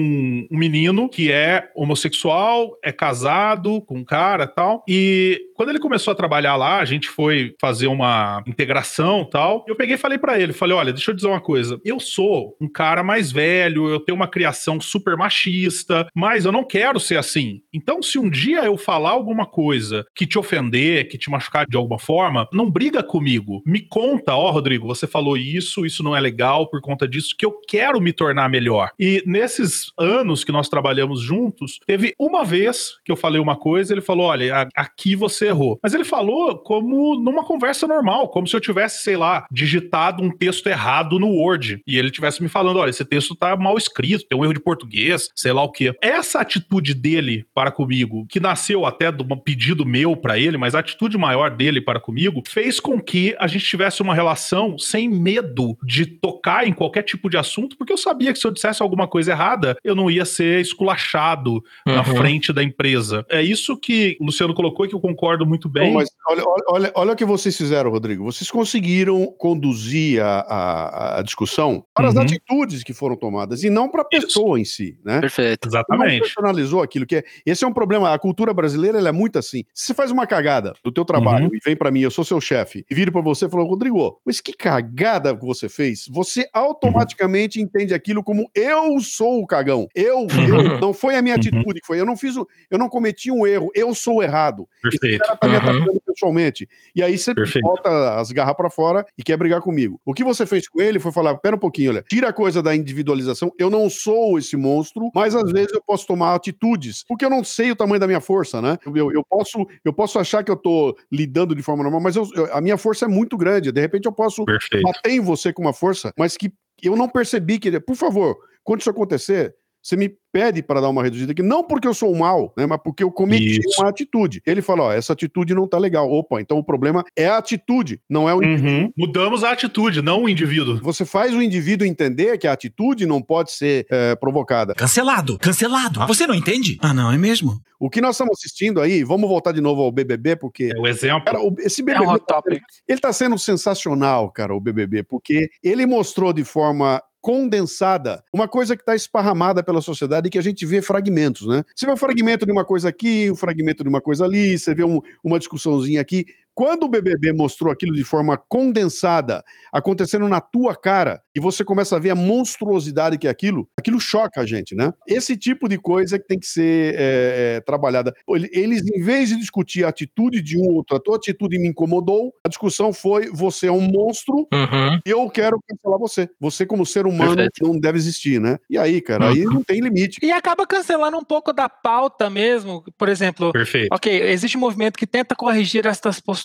A: um menino que é homossexual, é casado com um cara e tal. E quando ele começou a trabalhar lá, a gente foi fazer uma integração tal. Eu peguei e falei pra ele, falei, olha, deixa eu dizer uma coisa. Eu sou um cara mais velho, eu tenho uma criação super machista, mas eu não quero ser assim. Então, se um dia eu falar alguma coisa que te ofender, que te machucar de alguma forma, não briga comigo. Me conta, ó, Rodrigo, você falou isso, isso não é legal por conta disso, que eu quero me tornar melhor. E nesses anos que nós trabalhamos juntos, teve uma vez que eu falei uma coisa, ele falou: olha, aqui você errou. Mas ele falou como numa conversa normal, como se eu tivesse, sei lá, digitado um texto errado no Word. E ele tivesse me falando: olha, esse texto tá mal escrito, tem um erro de português, sei lá o quê. Essa atitude dele para comigo, que nasceu até de um pedido meu para ele, mas a atitude maior dele para comigo, fez com que a gente tivesse uma relação sem medo de tocar em qualquer tipo de assunto, porque eu sabia que se eu dissesse alguma coisa errada, eu não ia ser esculachado na
B: Uhum.
A: frente da empresa. É isso que o Luciano colocou e que eu concordo muito bem.
E: Não, mas olha, olha, olha, olha o que vocês fizeram, Rodrigo. Vocês conseguiram conduzir a, a, a discussão para as
A: Uhum.
E: atitudes que foram tomadas e não para a pessoa em si, né?
B: Perfeito.
E: Não
A: Exatamente.
E: personalizou aquilo que é. Esse é um problema. A cultura brasileira ela é muito assim. Se você faz uma cagada do teu trabalho
A: Uhum.
E: e vem pra mim, eu sou seu chefe, e viro pra você e falo, Rodrigo, mas que cagada que você fez? Você automaticamente entende aquilo como eu sou o cagão. Eu, eu não foi a minha
A: Uhum.
E: atitude que foi. Eu não fiz, o, eu não cometi um erro. Eu sou o errado. Esse
A: Perfeito.
E: cara tá me
B: Uhum.
E: atacando pessoalmente. E aí você
A: Perfeito.
E: bota as garras pra fora e quer brigar comigo. O que você fez com ele foi falar: pera um pouquinho, olha, tira a coisa da individualização. Eu não sou esse monstro, mas às vezes eu posso tomar atitudes, porque eu não sei o tamanho da minha força, né? Eu, eu, posso, eu posso achar que eu tô lidando de forma normal, mas eu- eu- a minha força é muito grande. De repente eu posso
A: Perfeito.
E: bater em você com uma força, mas que eu não percebi que. Por favor, quando isso acontecer, você me pede para dar uma reduzida aqui, não porque eu sou mal, né, mas porque eu cometi
A: Isso.
E: uma atitude. Ele fala, ó, essa atitude não tá legal. Opa, então o problema é a atitude, não é o
A: Uhum. Mudamos a atitude, não o indivíduo.
E: Você faz o indivíduo entender que a atitude não pode ser é, provocada.
F: Cancelado, cancelado. Ah, você não entende? Ah, não, é mesmo?
E: O que nós estamos assistindo aí, vamos voltar de novo ao BBB, porque
A: É o exemplo.
E: Cara, esse
C: É
E: BBB,
C: um hot topic.
E: ele tá sendo sensacional, cara, o BBB, porque ele mostrou de forma condensada uma coisa que está esparramada pela sociedade e que a gente vê fragmentos, né? Você vê um fragmento de uma coisa aqui, um fragmento de uma coisa ali, você vê um- uma discussãozinha aqui. Quando o BBB mostrou aquilo de forma condensada, acontecendo na tua cara, e você começa a ver a monstruosidade que é aquilo, aquilo choca a gente, né? Esse tipo de coisa que tem que ser é, é, trabalhada. Ele- Eles, em vez de discutir a atitude de um outro, a tua atitude me incomodou, a discussão foi: você é um monstro,
B: Uhum.
E: e eu quero cancelar você. Você, como ser humano,
B: Perfeito.
E: não deve existir, né? E aí, cara, aí não tem limite.
C: E acaba cancelando um pouco da pauta mesmo. Por exemplo,
A: Perfeito.
C: ok, existe um movimento que tenta corrigir estas posturas,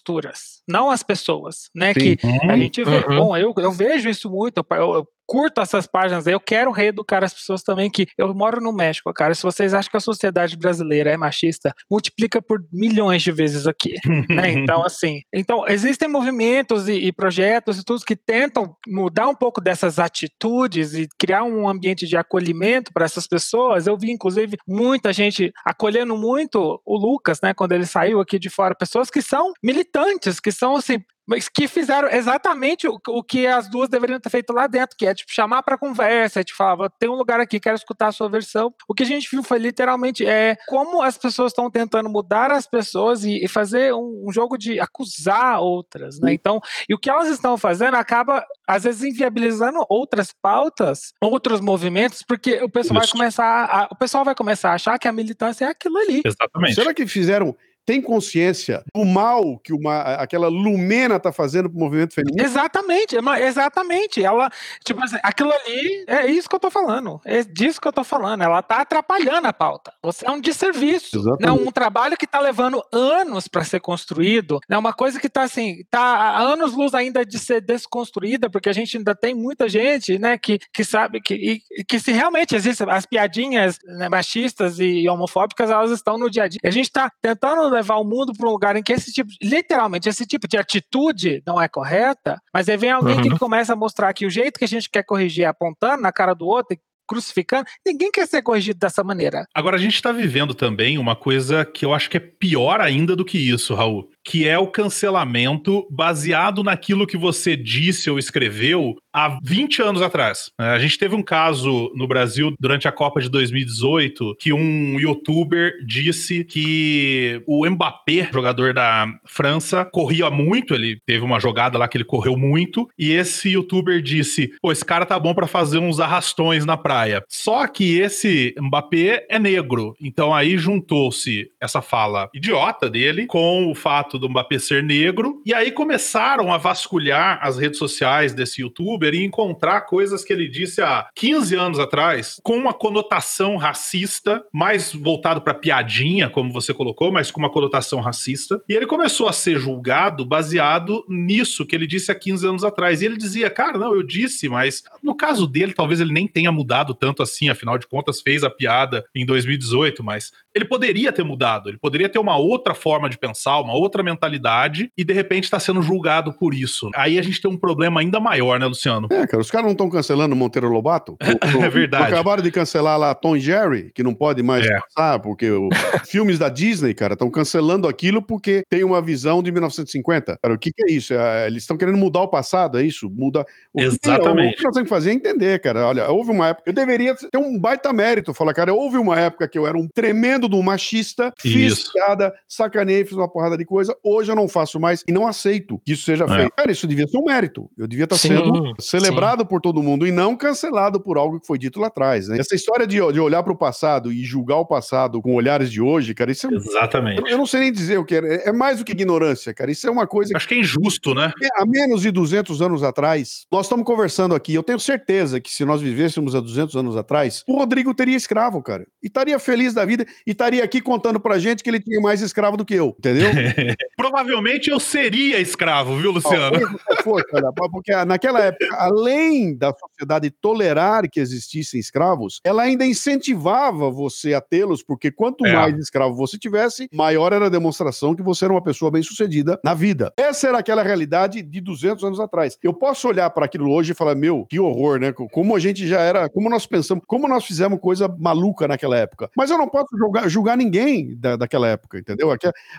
C: não as pessoas, né?
E: Sim.
C: Que a gente vê.
B: Uhum.
C: Bom, eu, eu vejo isso muito, eu, eu curto essas páginas aí, eu quero reeducar as pessoas também, que eu moro no México, cara. Se vocês acham que a sociedade brasileira é machista, multiplica por milhões de vezes aqui. né? Então, assim, então existem movimentos e, e projetos e tudo que tentam mudar um pouco dessas atitudes e criar um ambiente de acolhimento para essas pessoas. Eu vi, inclusive, muita gente acolhendo muito o Lucas, né, quando ele saiu aqui de fora, pessoas que são militantes, que são assim. Mas que fizeram exatamente o, o que as duas deveriam ter feito lá dentro, que é tipo chamar para conversa, te falava, tem um lugar aqui, quero escutar a sua versão. O que a gente viu foi literalmente é como as pessoas estão tentando mudar as pessoas e, e fazer um, um, jogo de acusar outras, né? Então, e o que elas estão fazendo acaba às vezes inviabilizando outras pautas, outros movimentos, porque o pessoal Isso. vai começar a, o pessoal vai começar a achar que a militância é aquilo ali.
A: Exatamente.
E: Será que fizeram tem consciência do mal que uma, aquela Lumena está fazendo pro movimento feminino?
C: Exatamente, exatamente. Ela, tipo assim, aquilo ali é isso que eu tô falando. É disso que eu tô falando. Ela tá atrapalhando a pauta. Você é um desserviço. Exatamente. Né? Um trabalho que tá levando anos para ser construído. É né? uma coisa que tá assim, tá há anos luz ainda de ser desconstruída, porque a gente ainda tem muita gente, né, que, que sabe que, e, que se realmente existem as piadinhas né, machistas e homofóbicas, elas estão no dia a dia. A gente tá tentando levar o mundo para um lugar em que esse tipo, literalmente, esse tipo de atitude não é correta, mas aí vem alguém uhum. que começa a mostrar que o jeito que a gente quer corrigir é apontando na cara do outro crucificando. Ninguém quer ser corrigido dessa maneira.
A: Agora, a gente está vivendo também uma coisa que eu acho que é pior ainda do que isso, Raul que é o cancelamento baseado naquilo que você disse ou escreveu há 20 anos atrás. É, a gente teve um caso no Brasil durante a Copa de 2018 que um youtuber disse que o Mbappé, jogador da França, corria muito, ele teve uma jogada lá que ele correu muito, e esse youtuber disse: "Pô, esse cara tá bom para fazer uns arrastões na praia". Só que esse Mbappé é negro. Então aí juntou-se essa fala idiota dele com o fato do Mbappé ser negro, e aí começaram a vasculhar as redes sociais desse youtuber e encontrar coisas que ele disse há 15 anos atrás, com uma conotação racista, mais voltado para piadinha, como você colocou, mas com uma conotação racista. E ele começou a ser julgado baseado nisso que ele disse há 15 anos atrás. E ele dizia, cara, não, eu disse, mas no caso dele, talvez ele nem tenha mudado tanto assim, afinal de contas, fez a piada em 2018, mas ele poderia ter mudado, ele poderia ter uma outra forma de pensar, uma outra mentalidade e de repente está sendo julgado por isso. Aí a gente tem um problema ainda maior, né, Luciano?
E: É, cara, os caras não estão cancelando Monteiro Lobato?
A: é verdade.
E: Acabaram de cancelar lá Tom Jerry, que não pode mais é. passar, porque os filmes da Disney, cara, estão cancelando aquilo porque tem uma visão de 1950. Cara, o que, que é isso? É, eles estão querendo mudar o passado, é isso? Muda.
A: O Exatamente.
E: Que, o que nós temos que fazer é entender, cara. Olha, houve uma época. Eu deveria ter um baita mérito falar, cara, houve uma época que eu era um tremendo do machista, fiz piada, sacanei, fiz uma porrada de coisa. Hoje eu não faço mais e não aceito que isso seja é. feito. Cara, isso devia ser um mérito. Eu devia estar sim, sendo celebrado sim. por todo mundo e não cancelado por algo que foi dito lá atrás. Né? Essa história de, de olhar para o passado e julgar o passado com olhares de hoje, cara, isso é.
A: Exatamente.
E: Eu, eu não sei nem dizer o que é. É mais do que ignorância, cara. Isso é uma coisa.
A: Acho que é injusto, né?
E: Há menos de 200 anos atrás, nós estamos conversando aqui. Eu tenho certeza que se nós vivêssemos há 200 anos atrás, o Rodrigo teria escravo, cara. E estaria feliz da vida e estaria aqui contando pra gente que ele tinha mais escravo do que eu, entendeu?
A: Provavelmente eu seria escravo, viu, Luciano?
E: Oh, foi, cara, porque naquela época, além da sociedade tolerar que existissem escravos, ela ainda incentivava você a tê-los, porque quanto é. mais escravo você tivesse, maior era a demonstração que você era uma pessoa bem-sucedida na vida. Essa era aquela realidade de 200 anos atrás. Eu posso olhar para aquilo hoje e falar, meu, que horror, né? Como a gente já era, como nós pensamos, como nós fizemos coisa maluca naquela época. Mas eu não posso julgar, julgar ninguém da, daquela época, entendeu?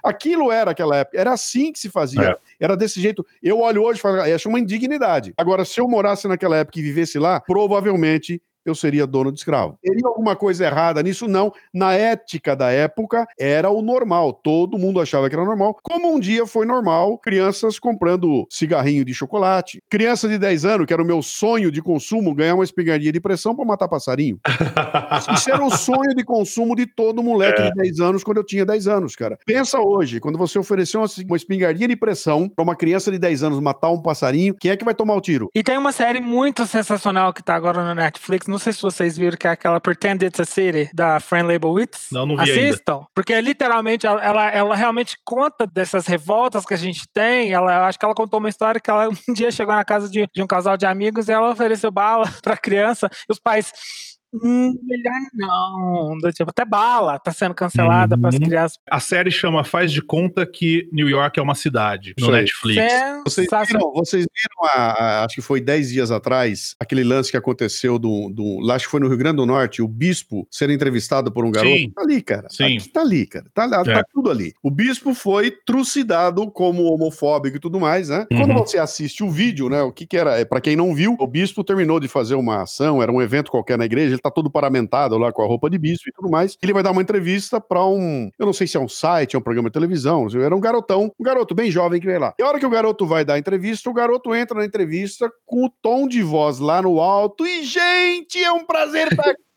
E: Aquilo era aquela época, era assim que se fazia, é. era desse jeito. Eu olho hoje e falo, acho uma indignidade. Agora, se eu morasse naquela época e vivesse lá, provavelmente eu seria dono de escravo. Teria alguma coisa errada nisso? Não. Na ética da época, era o normal. Todo mundo achava que era normal. Como um dia foi normal, crianças comprando cigarrinho de chocolate. Criança de 10 anos, que era o meu sonho de consumo, ganhar uma espingardinha de pressão para matar passarinho. Isso era o sonho de consumo de todo moleque é. de 10 anos quando eu tinha 10 anos, cara. Pensa hoje, quando você ofereceu uma espingardinha de pressão para uma criança de 10 anos matar um passarinho, quem é que vai tomar o tiro?
C: E tem uma série muito sensacional que tá agora no Netflix, não sei se vocês viram que é aquela Pretend It's a City da Fran Lebowitz.
A: Não, não vi
C: Assistam,
A: ainda.
C: porque literalmente ela, ela, ela, realmente conta dessas revoltas que a gente tem. Ela, acho que ela contou uma história que ela um dia chegou na casa de, de um casal de amigos e ela ofereceu bala pra criança e os pais Hum, melhor não. Do tipo, até bala tá sendo cancelada
A: Uhum.
C: para as crianças.
A: A série chama Faz de Conta que New York é uma cidade, no. Netflix.
E: Vocês viram, vocês viram a- a- acho que foi 10 dias atrás, aquele lance que aconteceu do, do. lá Acho que foi no Rio Grande do Norte, o bispo ser entrevistado por um garoto.
A: Sim.
E: Tá ali, cara.
A: Sim.
E: Tá, tá ali, cara. Tá, tá
A: É.
E: tudo ali. O bispo foi trucidado como homofóbico e tudo mais, né?
A: Uhum.
E: Quando você assiste o vídeo, né? O que que era? É, pra quem não viu, o bispo terminou de fazer uma ação, era um evento qualquer na igreja, tá todo paramentado lá com a roupa de bispo e tudo mais. Ele vai dar uma entrevista pra um. Eu não sei se é um site, é um programa de televisão, sei, era um garotão, um garoto bem jovem que veio lá. E a hora que o garoto vai dar a entrevista, o garoto entra na entrevista com o tom de voz lá no alto. E, gente, é um prazer estar aqui.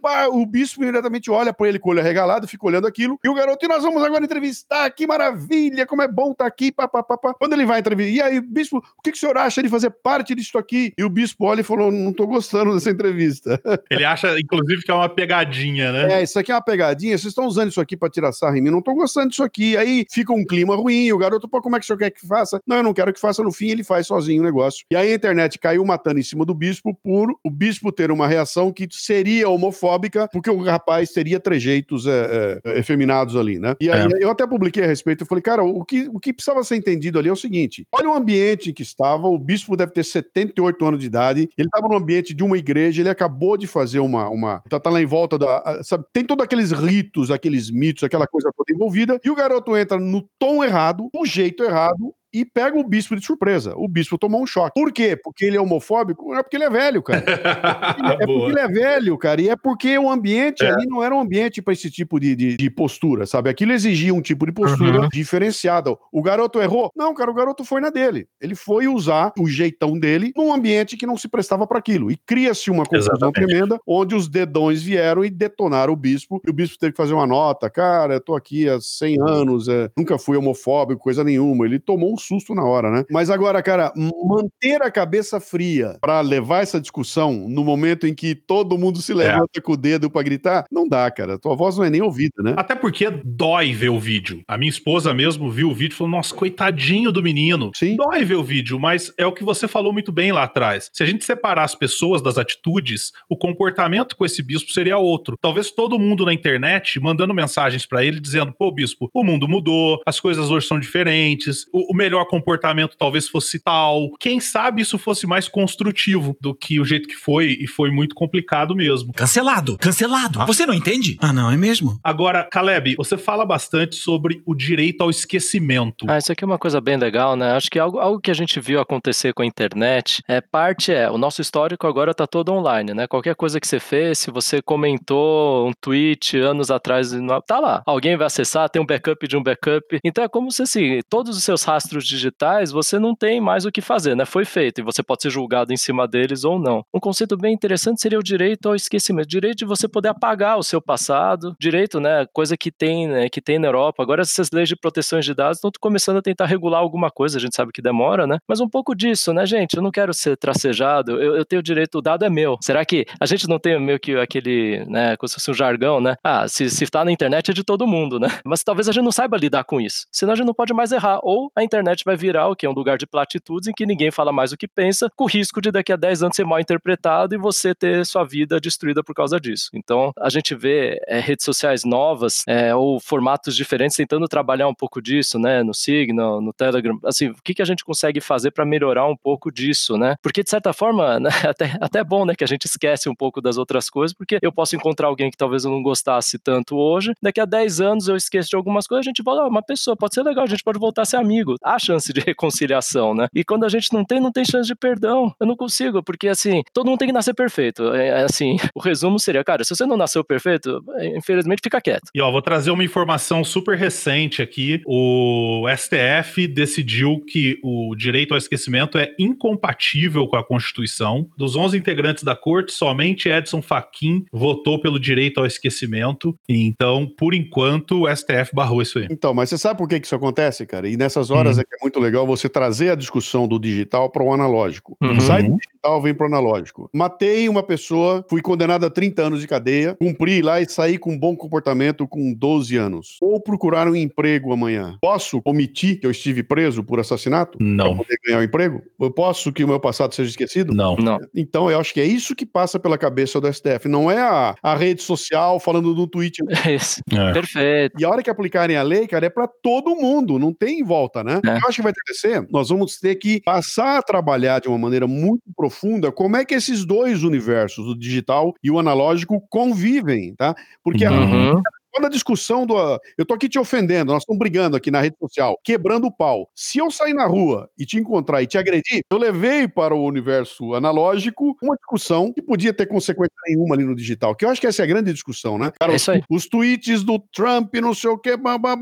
E: Pá, O bispo imediatamente olha pra ele com o olho arregalado, fica olhando aquilo. E o garoto, e nós vamos agora entrevistar, que maravilha, como é bom estar aqui. Pá, pá. Quando ele vai entrevistar, e aí, bispo, o que, que o senhor acha de fazer parte disso aqui? E o bispo olha e falou: não tô gostando dessa entrevista.
A: Ele acha, inclusive, que é uma pegadinha, né?
E: É, isso aqui é uma pegadinha, vocês estão usando isso aqui pra tirar sarro em mim, não tô gostando disso aqui. Aí fica um clima ruim, o garoto, pô, como é que o senhor quer que faça? Não, eu não quero que faça, no fim ele faz sozinho o negócio. E aí a internet caiu matando em cima do bispo por o bispo ter uma reação que seria homofóbica, porque o rapaz teria trejeitos é, é, efeminados ali, né? E aí eu até publiquei a respeito, eu falei, cara, o que, o que precisava ser entendido ali é o seguinte, olha o ambiente em que estava, o bispo deve ter 78 anos de idade, ele estava no ambiente de uma igreja, ele acabou de fazer uma, uma tá, tá lá em volta da, sabe, tem todos aqueles ritos, aqueles mitos, aquela coisa toda envolvida, e o garoto entra no tom errado, do jeito errado, e pega o bispo de surpresa. O bispo tomou um choque. Por quê? Porque ele é homofóbico? Não é porque ele é velho, cara. É porque ele é velho, cara, e é porque o ambiente
A: É.
E: ali não era um ambiente para esse tipo de, de, de postura, sabe? Aquilo exigia um tipo de postura
A: Uhum.
E: diferenciada. O garoto errou? Não, cara, o garoto foi na dele. Ele foi usar o jeitão dele num ambiente que não se prestava para aquilo. E cria-se uma confusão
A: Exatamente.
E: tremenda, onde os dedões vieram e detonaram o bispo. E o bispo teve que fazer uma nota. Cara, eu tô aqui há 100 anos, é, nunca fui homofóbico, coisa nenhuma. Ele tomou um susto na hora, né? Mas agora, cara, manter a cabeça fria para levar essa discussão no momento em que todo mundo se levanta com o dedo para gritar, não dá, cara. Tua voz não é nem ouvida, né?
A: Até porque dói ver o vídeo. A minha esposa mesmo viu o vídeo e falou: Nossa, coitadinho do menino.
E: Sim.
A: Dói ver o vídeo, mas é o que você falou muito bem lá atrás. Se a gente separar as pessoas das atitudes, o comportamento com esse bispo seria outro. Talvez todo mundo na internet mandando mensagens pra ele dizendo: Pô, bispo, o mundo mudou, as coisas hoje são diferentes, o, o melhor comportamento talvez fosse tal. Quem sabe isso fosse mais construtivo do que o jeito que foi, e foi muito complicado mesmo.
F: Cancelado, cancelado. Você não entende? Ah, não, é mesmo?
A: Agora, Caleb, você fala bastante sobre o direito ao esquecimento.
B: Ah, isso aqui é uma coisa bem legal, né? Acho que algo, algo que a gente viu acontecer com a internet é parte é o nosso histórico agora tá todo online, né? Qualquer coisa que você fez, se você comentou um tweet anos atrás, tá lá. Alguém vai acessar, tem um backup de um backup. Então é como se assim, todos os seus rastros digitais, você não tem mais o que fazer, né? Foi feito e você pode ser julgado em cima deles ou não. Um conceito bem interessante seria o direito ao esquecimento, direito de você poder apagar o seu passado, direito, né? Coisa que tem, né? Que tem na Europa. Agora essas leis de proteção de dados estão começando a tentar regular alguma coisa. A gente sabe que demora, né? Mas um pouco disso, né, gente? Eu não quero ser tracejado. Eu, eu tenho direito, o dado é meu. Será que a gente não tem meio que aquele, né? Como se fosse um jargão, né? Ah, se, se tá na internet é de todo mundo, né? Mas talvez a gente não saiba lidar com isso. Senão a gente não pode mais errar. Ou a internet vai virar o que um lugar de platitudes em que ninguém fala mais o que pensa, com o risco de daqui a 10 anos ser mal interpretado e você ter sua vida destruída por causa disso. Então, a gente vê é, redes sociais novas é, ou formatos diferentes tentando trabalhar um pouco disso, né? No Signal, no Telegram. Assim, o que, que a gente consegue fazer para melhorar um pouco disso, né? Porque, de certa forma, né, até, até é bom, né, que a gente esquece um pouco das outras coisas, porque eu posso encontrar alguém que talvez eu não gostasse tanto hoje, daqui a 10 anos eu esqueço de algumas coisas, a gente volta, ah, uma pessoa, pode ser legal, a gente pode voltar a ser amigo. Há chance de reconciliação, né? E quando a gente não tem, não tem chance de perdão. Eu não consigo, porque assim, todo mundo tem que nascer perfeito. É, é assim, o resumo seria, cara, se você não nasceu perfeito, é, infelizmente fica quieto.
A: E ó, vou trazer uma informação super recente aqui. O STF decidiu que o direito ao esquecimento é incompatível com a Constituição. Dos 11 integrantes da corte, somente Edson Fachin votou pelo direito ao esquecimento. Então, por enquanto, o STF barrou isso aí.
E: Então, mas você sabe por que isso acontece, cara? E nessas horas
A: Hum.
E: É que é muito legal você trazer a discussão do digital para o analógico.
B: Uhum.
E: Sai do digital vem pro analógico. Matei uma pessoa, fui condenado a 30 anos de cadeia, cumpri lá e saí com bom comportamento com 12 anos. Ou procurar um emprego amanhã. Posso omitir que eu estive preso por assassinato?
A: Não.
E: Pra poder ganhar um emprego? Eu posso que o meu passado seja esquecido?
A: Não.
B: Não.
E: Então, eu acho que é isso que passa pela cabeça do STF. Não é a, a rede social falando do tweet.
B: Isso.
A: É.
B: Perfeito.
E: E a hora que aplicarem a lei, cara, é para todo mundo, não tem volta, né?
B: É.
E: Eu acho que vai acontecer. Nós vamos ter que passar a trabalhar de uma maneira muito profunda como é que esses dois universos, o digital e o analógico, convivem, tá? Porque a-
B: Uhum.
E: Quando a discussão do. Eu tô aqui te ofendendo, nós estamos brigando aqui na rede social, quebrando o pau. Se eu sair na rua e te encontrar e te agredir, eu levei para o universo analógico uma discussão que podia ter consequência nenhuma ali no digital. Que eu acho que essa é a grande discussão, né? Cara,
B: É
E: os,
B: isso aí.
E: os tweets do Trump, não sei o quê, babá,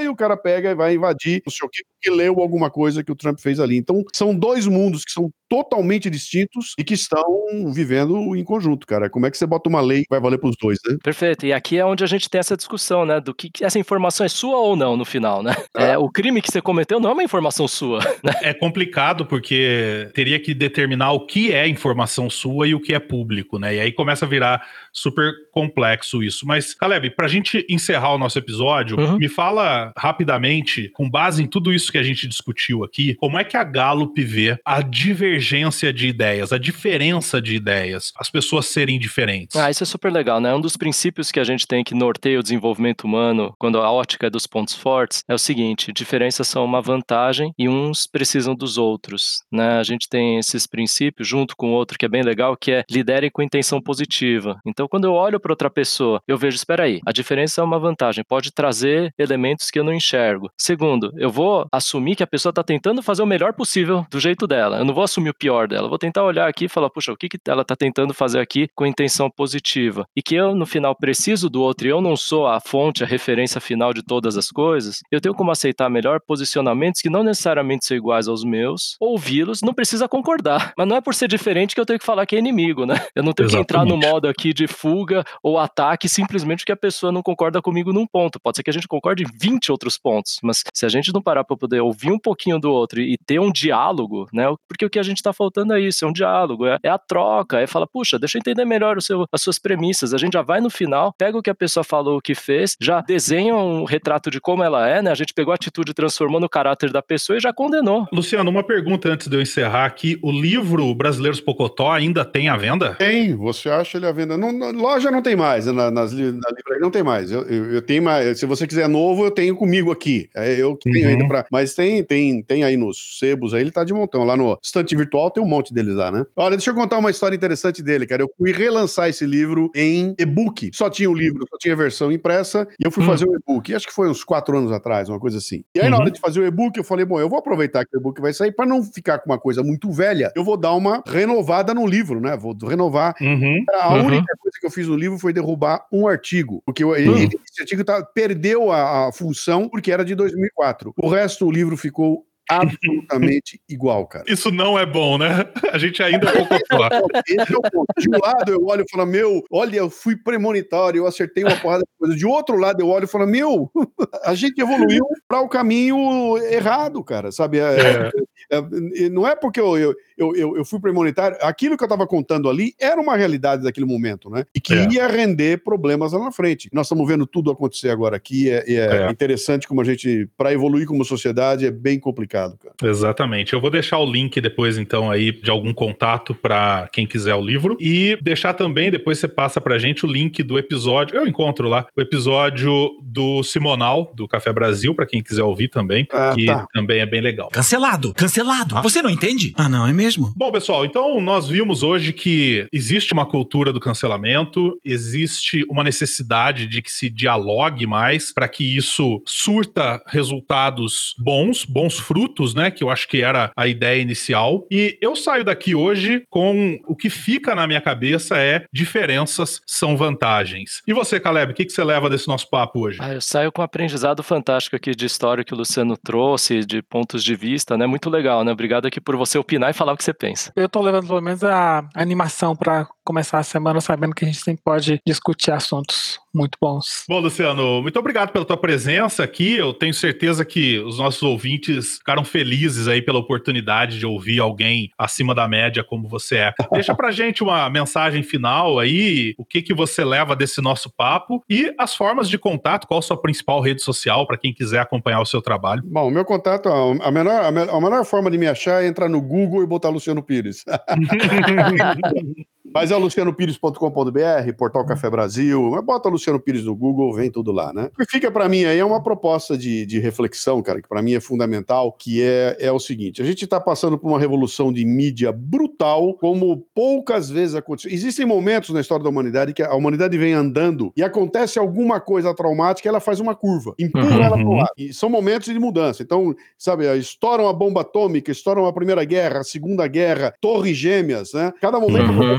E: e o cara pega e vai invadir, não sei o quê, porque leu alguma coisa que o Trump fez ali. Então, são dois mundos que são totalmente distintos e que estão vivendo em conjunto, cara. Como é que você bota uma lei que vai valer para os dois, né?
B: Perfeito. E aqui é onde a gente tem essa discussão, né? Do que que essa informação é sua ou não no final, né? É, o crime que você cometeu não é uma informação sua, né?
A: É complicado porque teria que determinar o que é informação sua e o que é público, né? E aí começa a virar super complexo isso. Mas, Caleb, pra gente encerrar o nosso episódio,
B: Uhum.
A: me fala rapidamente, com base em tudo isso que a gente discutiu aqui, como é que a Gallup vê a divergência de ideias, a diferença de ideias, as pessoas serem diferentes?
B: Ah, isso é super legal, né? Um dos princípios que a gente tem que norteia o desenvolvimento humano, quando a ótica é dos pontos fortes, é o seguinte: diferenças são uma vantagem e uns precisam dos outros, né? A gente tem esses princípios junto com outro que é bem legal, que é lidere com intenção positiva. Então, quando eu olho para outra pessoa, eu vejo, espera aí, a diferença é uma vantagem, pode trazer elementos que eu não enxergo. Segundo, eu vou assumir que a pessoa está tentando fazer o melhor possível do jeito dela. Eu não vou assumir o pior dela. Eu vou tentar olhar aqui e falar, puxa, o que, que ela está tentando fazer aqui com intenção positiva? E que eu, no final, preciso do outro e eu não sou a fonte, a referência final de todas as coisas. Eu tenho como aceitar melhor posicionamentos que não necessariamente são iguais aos meus, ouvi-los, não precisa concordar. Mas não é por ser diferente que eu tenho que falar que é inimigo, né? Eu não tenho que entrar no
A: Exatamente.
B: modo aqui de fuga ou ataque simplesmente porque a pessoa não concorda comigo num ponto. Pode ser que a gente concorde em 20 outros pontos, mas se a gente não parar para poder ouvir um pouquinho do outro e ter um diálogo, né? Porque o que a gente está faltando é isso, é um diálogo, é, é a troca, é falar, puxa, deixa eu entender melhor o seu, as suas premissas. A gente já vai no final, pega o que a pessoa falou, o que fez, já desenha um retrato de como ela é, né? A gente pegou a atitude, transformou no caráter da pessoa e já condenou.
A: Luciano, uma pergunta antes de eu encerrar aqui. O livro Brasileiros Pocotó ainda tem à venda?
E: Tem, você acha ele à venda. Não, na loja não tem mais, na, nas, li- na livraria não tem mais. Eu, eu, eu tenho mais. Se você quiser novo, eu tenho comigo aqui. É eu que tenho
A: Uhum.
E: ainda pra. Mas tem, tem, tem aí nos sebos aí, ele tá de montão. Lá no estante virtual tem um monte deles lá, né? Olha, deixa eu contar uma história interessante dele, cara. Eu fui relançar esse livro em e-book. Só tinha o livro, só tinha a versão impressa, e eu fui
A: Hum.
E: fazer o e-book. Acho que foi uns quatro anos atrás, uma coisa assim. E aí, na
A: Uhum.
E: hora de fazer o e-book, eu falei, bom, eu vou aproveitar que o e-book vai sair para não ficar com uma coisa muito velha. Eu vou dar uma renovada no livro, né? Vou renovar
A: Uhum.
E: a
B: Uhum.
E: única coisa que eu fiz no livro foi derrubar um artigo, porque eu-
A: Hum.
E: ele- esse artigo tá- perdeu a, a função porque era de 2004. O resto do livro ficou absolutamente igual, cara.
A: Isso não é bom, né? A gente ainda é Pocotó.
E: Esse é o ponto. De um lado eu olho e falo, meu, olha, eu fui premonitório, eu acertei uma porrada de coisa. De outro lado eu olho e falo, meu, a gente evoluiu para o caminho errado, cara, sabe? É,
A: É.
E: é, não é porque eu, eu, eu, eu- eu fui premonitório, aquilo que eu estava contando ali era uma realidade daquele momento, né? E que
A: É.
E: ia render problemas lá na frente. Nós estamos vendo tudo acontecer agora aqui, é, e é
A: É.
E: interessante como a gente, para evoluir como sociedade, é bem complicado, cara.
A: Exatamente. Eu vou deixar o link depois, então, aí de algum contato para quem quiser o livro. E deixar também, depois você passa pra gente o link do episódio. Eu encontro lá o episódio do Simonal, do Café Brasil, para quem quiser ouvir também,
E: Ah,
A: que
E: tá.
A: também é bem legal.
F: Cancelado, cancelado. Você não entende? Ah, não, é mesmo?
A: Bom, pessoal, então nós vimos hoje que existe uma cultura do cancelamento, existe uma necessidade de que se dialogue mais para que isso surta resultados bons, bons frutos, né? Que eu acho que era a ideia inicial. E eu saio daqui hoje com o que fica na minha cabeça é diferenças são vantagens. E você, Caleb, o que, que você leva desse nosso papo hoje?
B: Ah, eu saio com um aprendizado fantástico aqui de história que o Luciano trouxe, de pontos de vista, né? Muito legal, né? Obrigado aqui por você opinar e falar o que você pensa.
C: Eu tô levando pelo menos a animação pra começar a semana sabendo que a gente sempre pode discutir assuntos muito bons.
A: Bom, Luciano, muito obrigado pela tua presença aqui. Eu tenho certeza que os nossos ouvintes ficaram felizes aí pela oportunidade de ouvir alguém acima da média como você é. Deixa pra gente uma mensagem final aí, o que que você leva desse nosso papo e as formas de contato, qual a sua principal rede social para quem quiser acompanhar o seu trabalho.
E: Bom, o meu contato, a menor, a menor forma de me achar é entrar no Google e botar Luciano Pires. Mas é lucianopires.com.br, Portal Café Brasil, mas bota Luciano Pires no Google, vem tudo lá, né? O que fica para mim aí é uma proposta de, de reflexão, cara, que para mim é fundamental, que é, é o seguinte, a gente tá passando por uma revolução de mídia brutal, como poucas vezes aconteceu. Existem momentos na história da humanidade que a humanidade vem andando e acontece alguma coisa traumática, ela faz uma curva, empurra uhum. ela pro lado. E são momentos de mudança. Então, sabe, estouram a bomba atômica, estouram a Primeira Guerra, a Segunda Guerra, Torres Gêmeas, né? Cada momento uhum.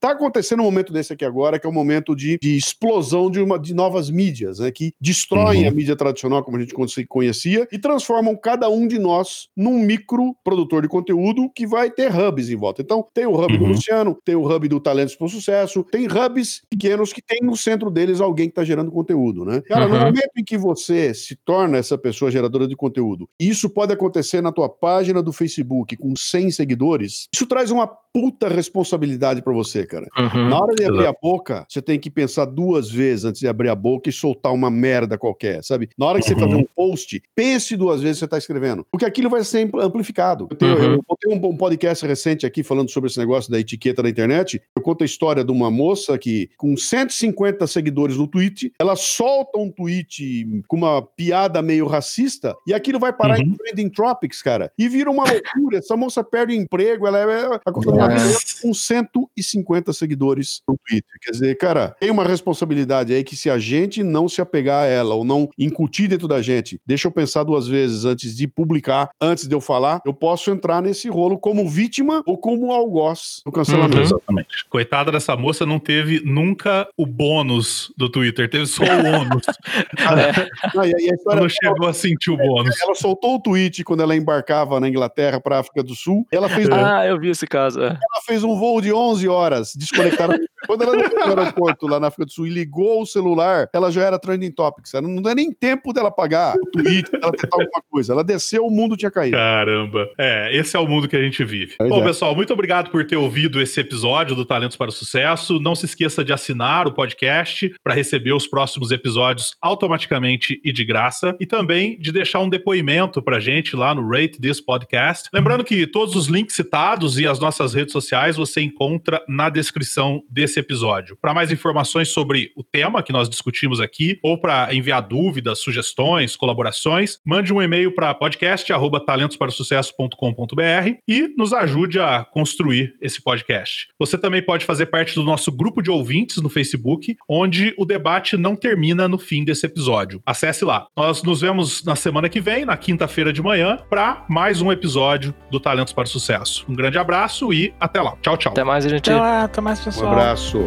E: Está acontecendo um momento desse aqui agora, que é um momento de, de explosão de, uma, de novas mídias, né, que destroem uhum. a mídia tradicional, como a gente conhecia, e transformam cada um de nós num micro produtor de conteúdo que vai ter hubs em volta. Então, tem o hub uhum. do Luciano, tem o hub do Talentos para o Sucesso, tem hubs pequenos que tem no centro deles alguém que está gerando conteúdo, né? Cara, uhum. no momento em que você se torna essa pessoa geradora de conteúdo, isso pode acontecer na tua página do Facebook com 100 seguidores, isso traz uma puta responsabilidade para você, cara. Uhum, Na hora de abrir exato. a boca, você tem que pensar duas vezes antes de abrir a boca e soltar uma merda qualquer, sabe? Na hora que uhum. você fazer um post, pense duas vezes que você está escrevendo, porque aquilo vai ser amplificado. Eu tenho, uhum. eu tenho um, um, podcast recente aqui falando sobre esse negócio da etiqueta da internet. Eu conto a história de uma moça que, com 150 seguidores no tweet, ela solta um tweet com uma piada meio racista e aquilo vai parar em uhum. trending topics, cara. E vira uma loucura. Essa moça perde o emprego, ela é, é com 150 seguidores no Twitter. Quer dizer, cara, tem uma responsabilidade aí que se a gente não se apegar a ela ou não incutir dentro da gente, deixa eu pensar duas vezes antes de publicar, antes de eu falar, eu posso entrar nesse rolo como vítima ou como algoz do cancelamento. Uhum.
A: Exatamente. Coitada dessa moça, não teve nunca o bônus do Twitter, teve só o ônus. é. não, e, e não é chegou a sentir o bônus.
E: Ela soltou o tweet quando ela embarcava na Inglaterra para África do Sul. Ela fez.
B: Ah, eu vi esse caso.
E: Ela fez um voo de 11 horas, desconectaram. Quando ela no aeroporto lá na África do Sul e ligou o celular, ela já era trending topics. Ela não dá nem tempo dela pagar o tweet, ela tentar alguma coisa. Ela desceu, o mundo tinha caído.
A: Caramba. É, esse é o mundo que a gente vive. Pois Bom, é. pessoal, muito obrigado por ter ouvido esse episódio do Talentos para o Sucesso. Não se esqueça de assinar o podcast para receber os próximos episódios automaticamente e de graça. E também de deixar um depoimento pra gente lá no Rate This Podcast. Lembrando que todos os links citados e as nossas redes sociais você encontra na descrição desse episódio. Para mais informações sobre o tema que nós discutimos aqui, ou para enviar dúvidas, sugestões, colaborações, mande um e-mail para podcast@talentosparosucesso.com.br e nos ajude a construir esse podcast. Você também pode fazer parte do nosso grupo de ouvintes no Facebook, onde o debate não termina no fim desse episódio. Acesse lá. Nós nos vemos na semana que vem, na quinta-feira de manhã, para mais um episódio do Talentos para o Sucesso. Um grande abraço e até lá. Tchau, tchau.
B: Até mais, gente.
C: Até lá, até mais, pessoal.
E: Um abraço.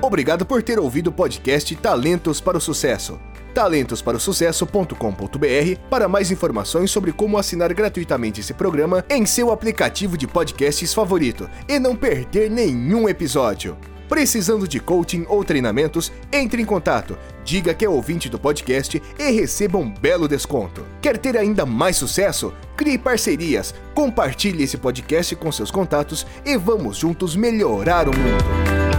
G: Obrigado por ter ouvido o podcast Talentos para o Sucesso. talentosparosucesso.com.br para mais informações sobre como assinar gratuitamente esse programa em seu aplicativo de podcasts favorito e não perder nenhum episódio. Precisando de coaching ou treinamentos, entre em contato, diga que é ouvinte do podcast e receba um belo desconto. Quer ter ainda mais sucesso? Crie parcerias, compartilhe esse podcast com seus contatos e vamos juntos melhorar o mundo.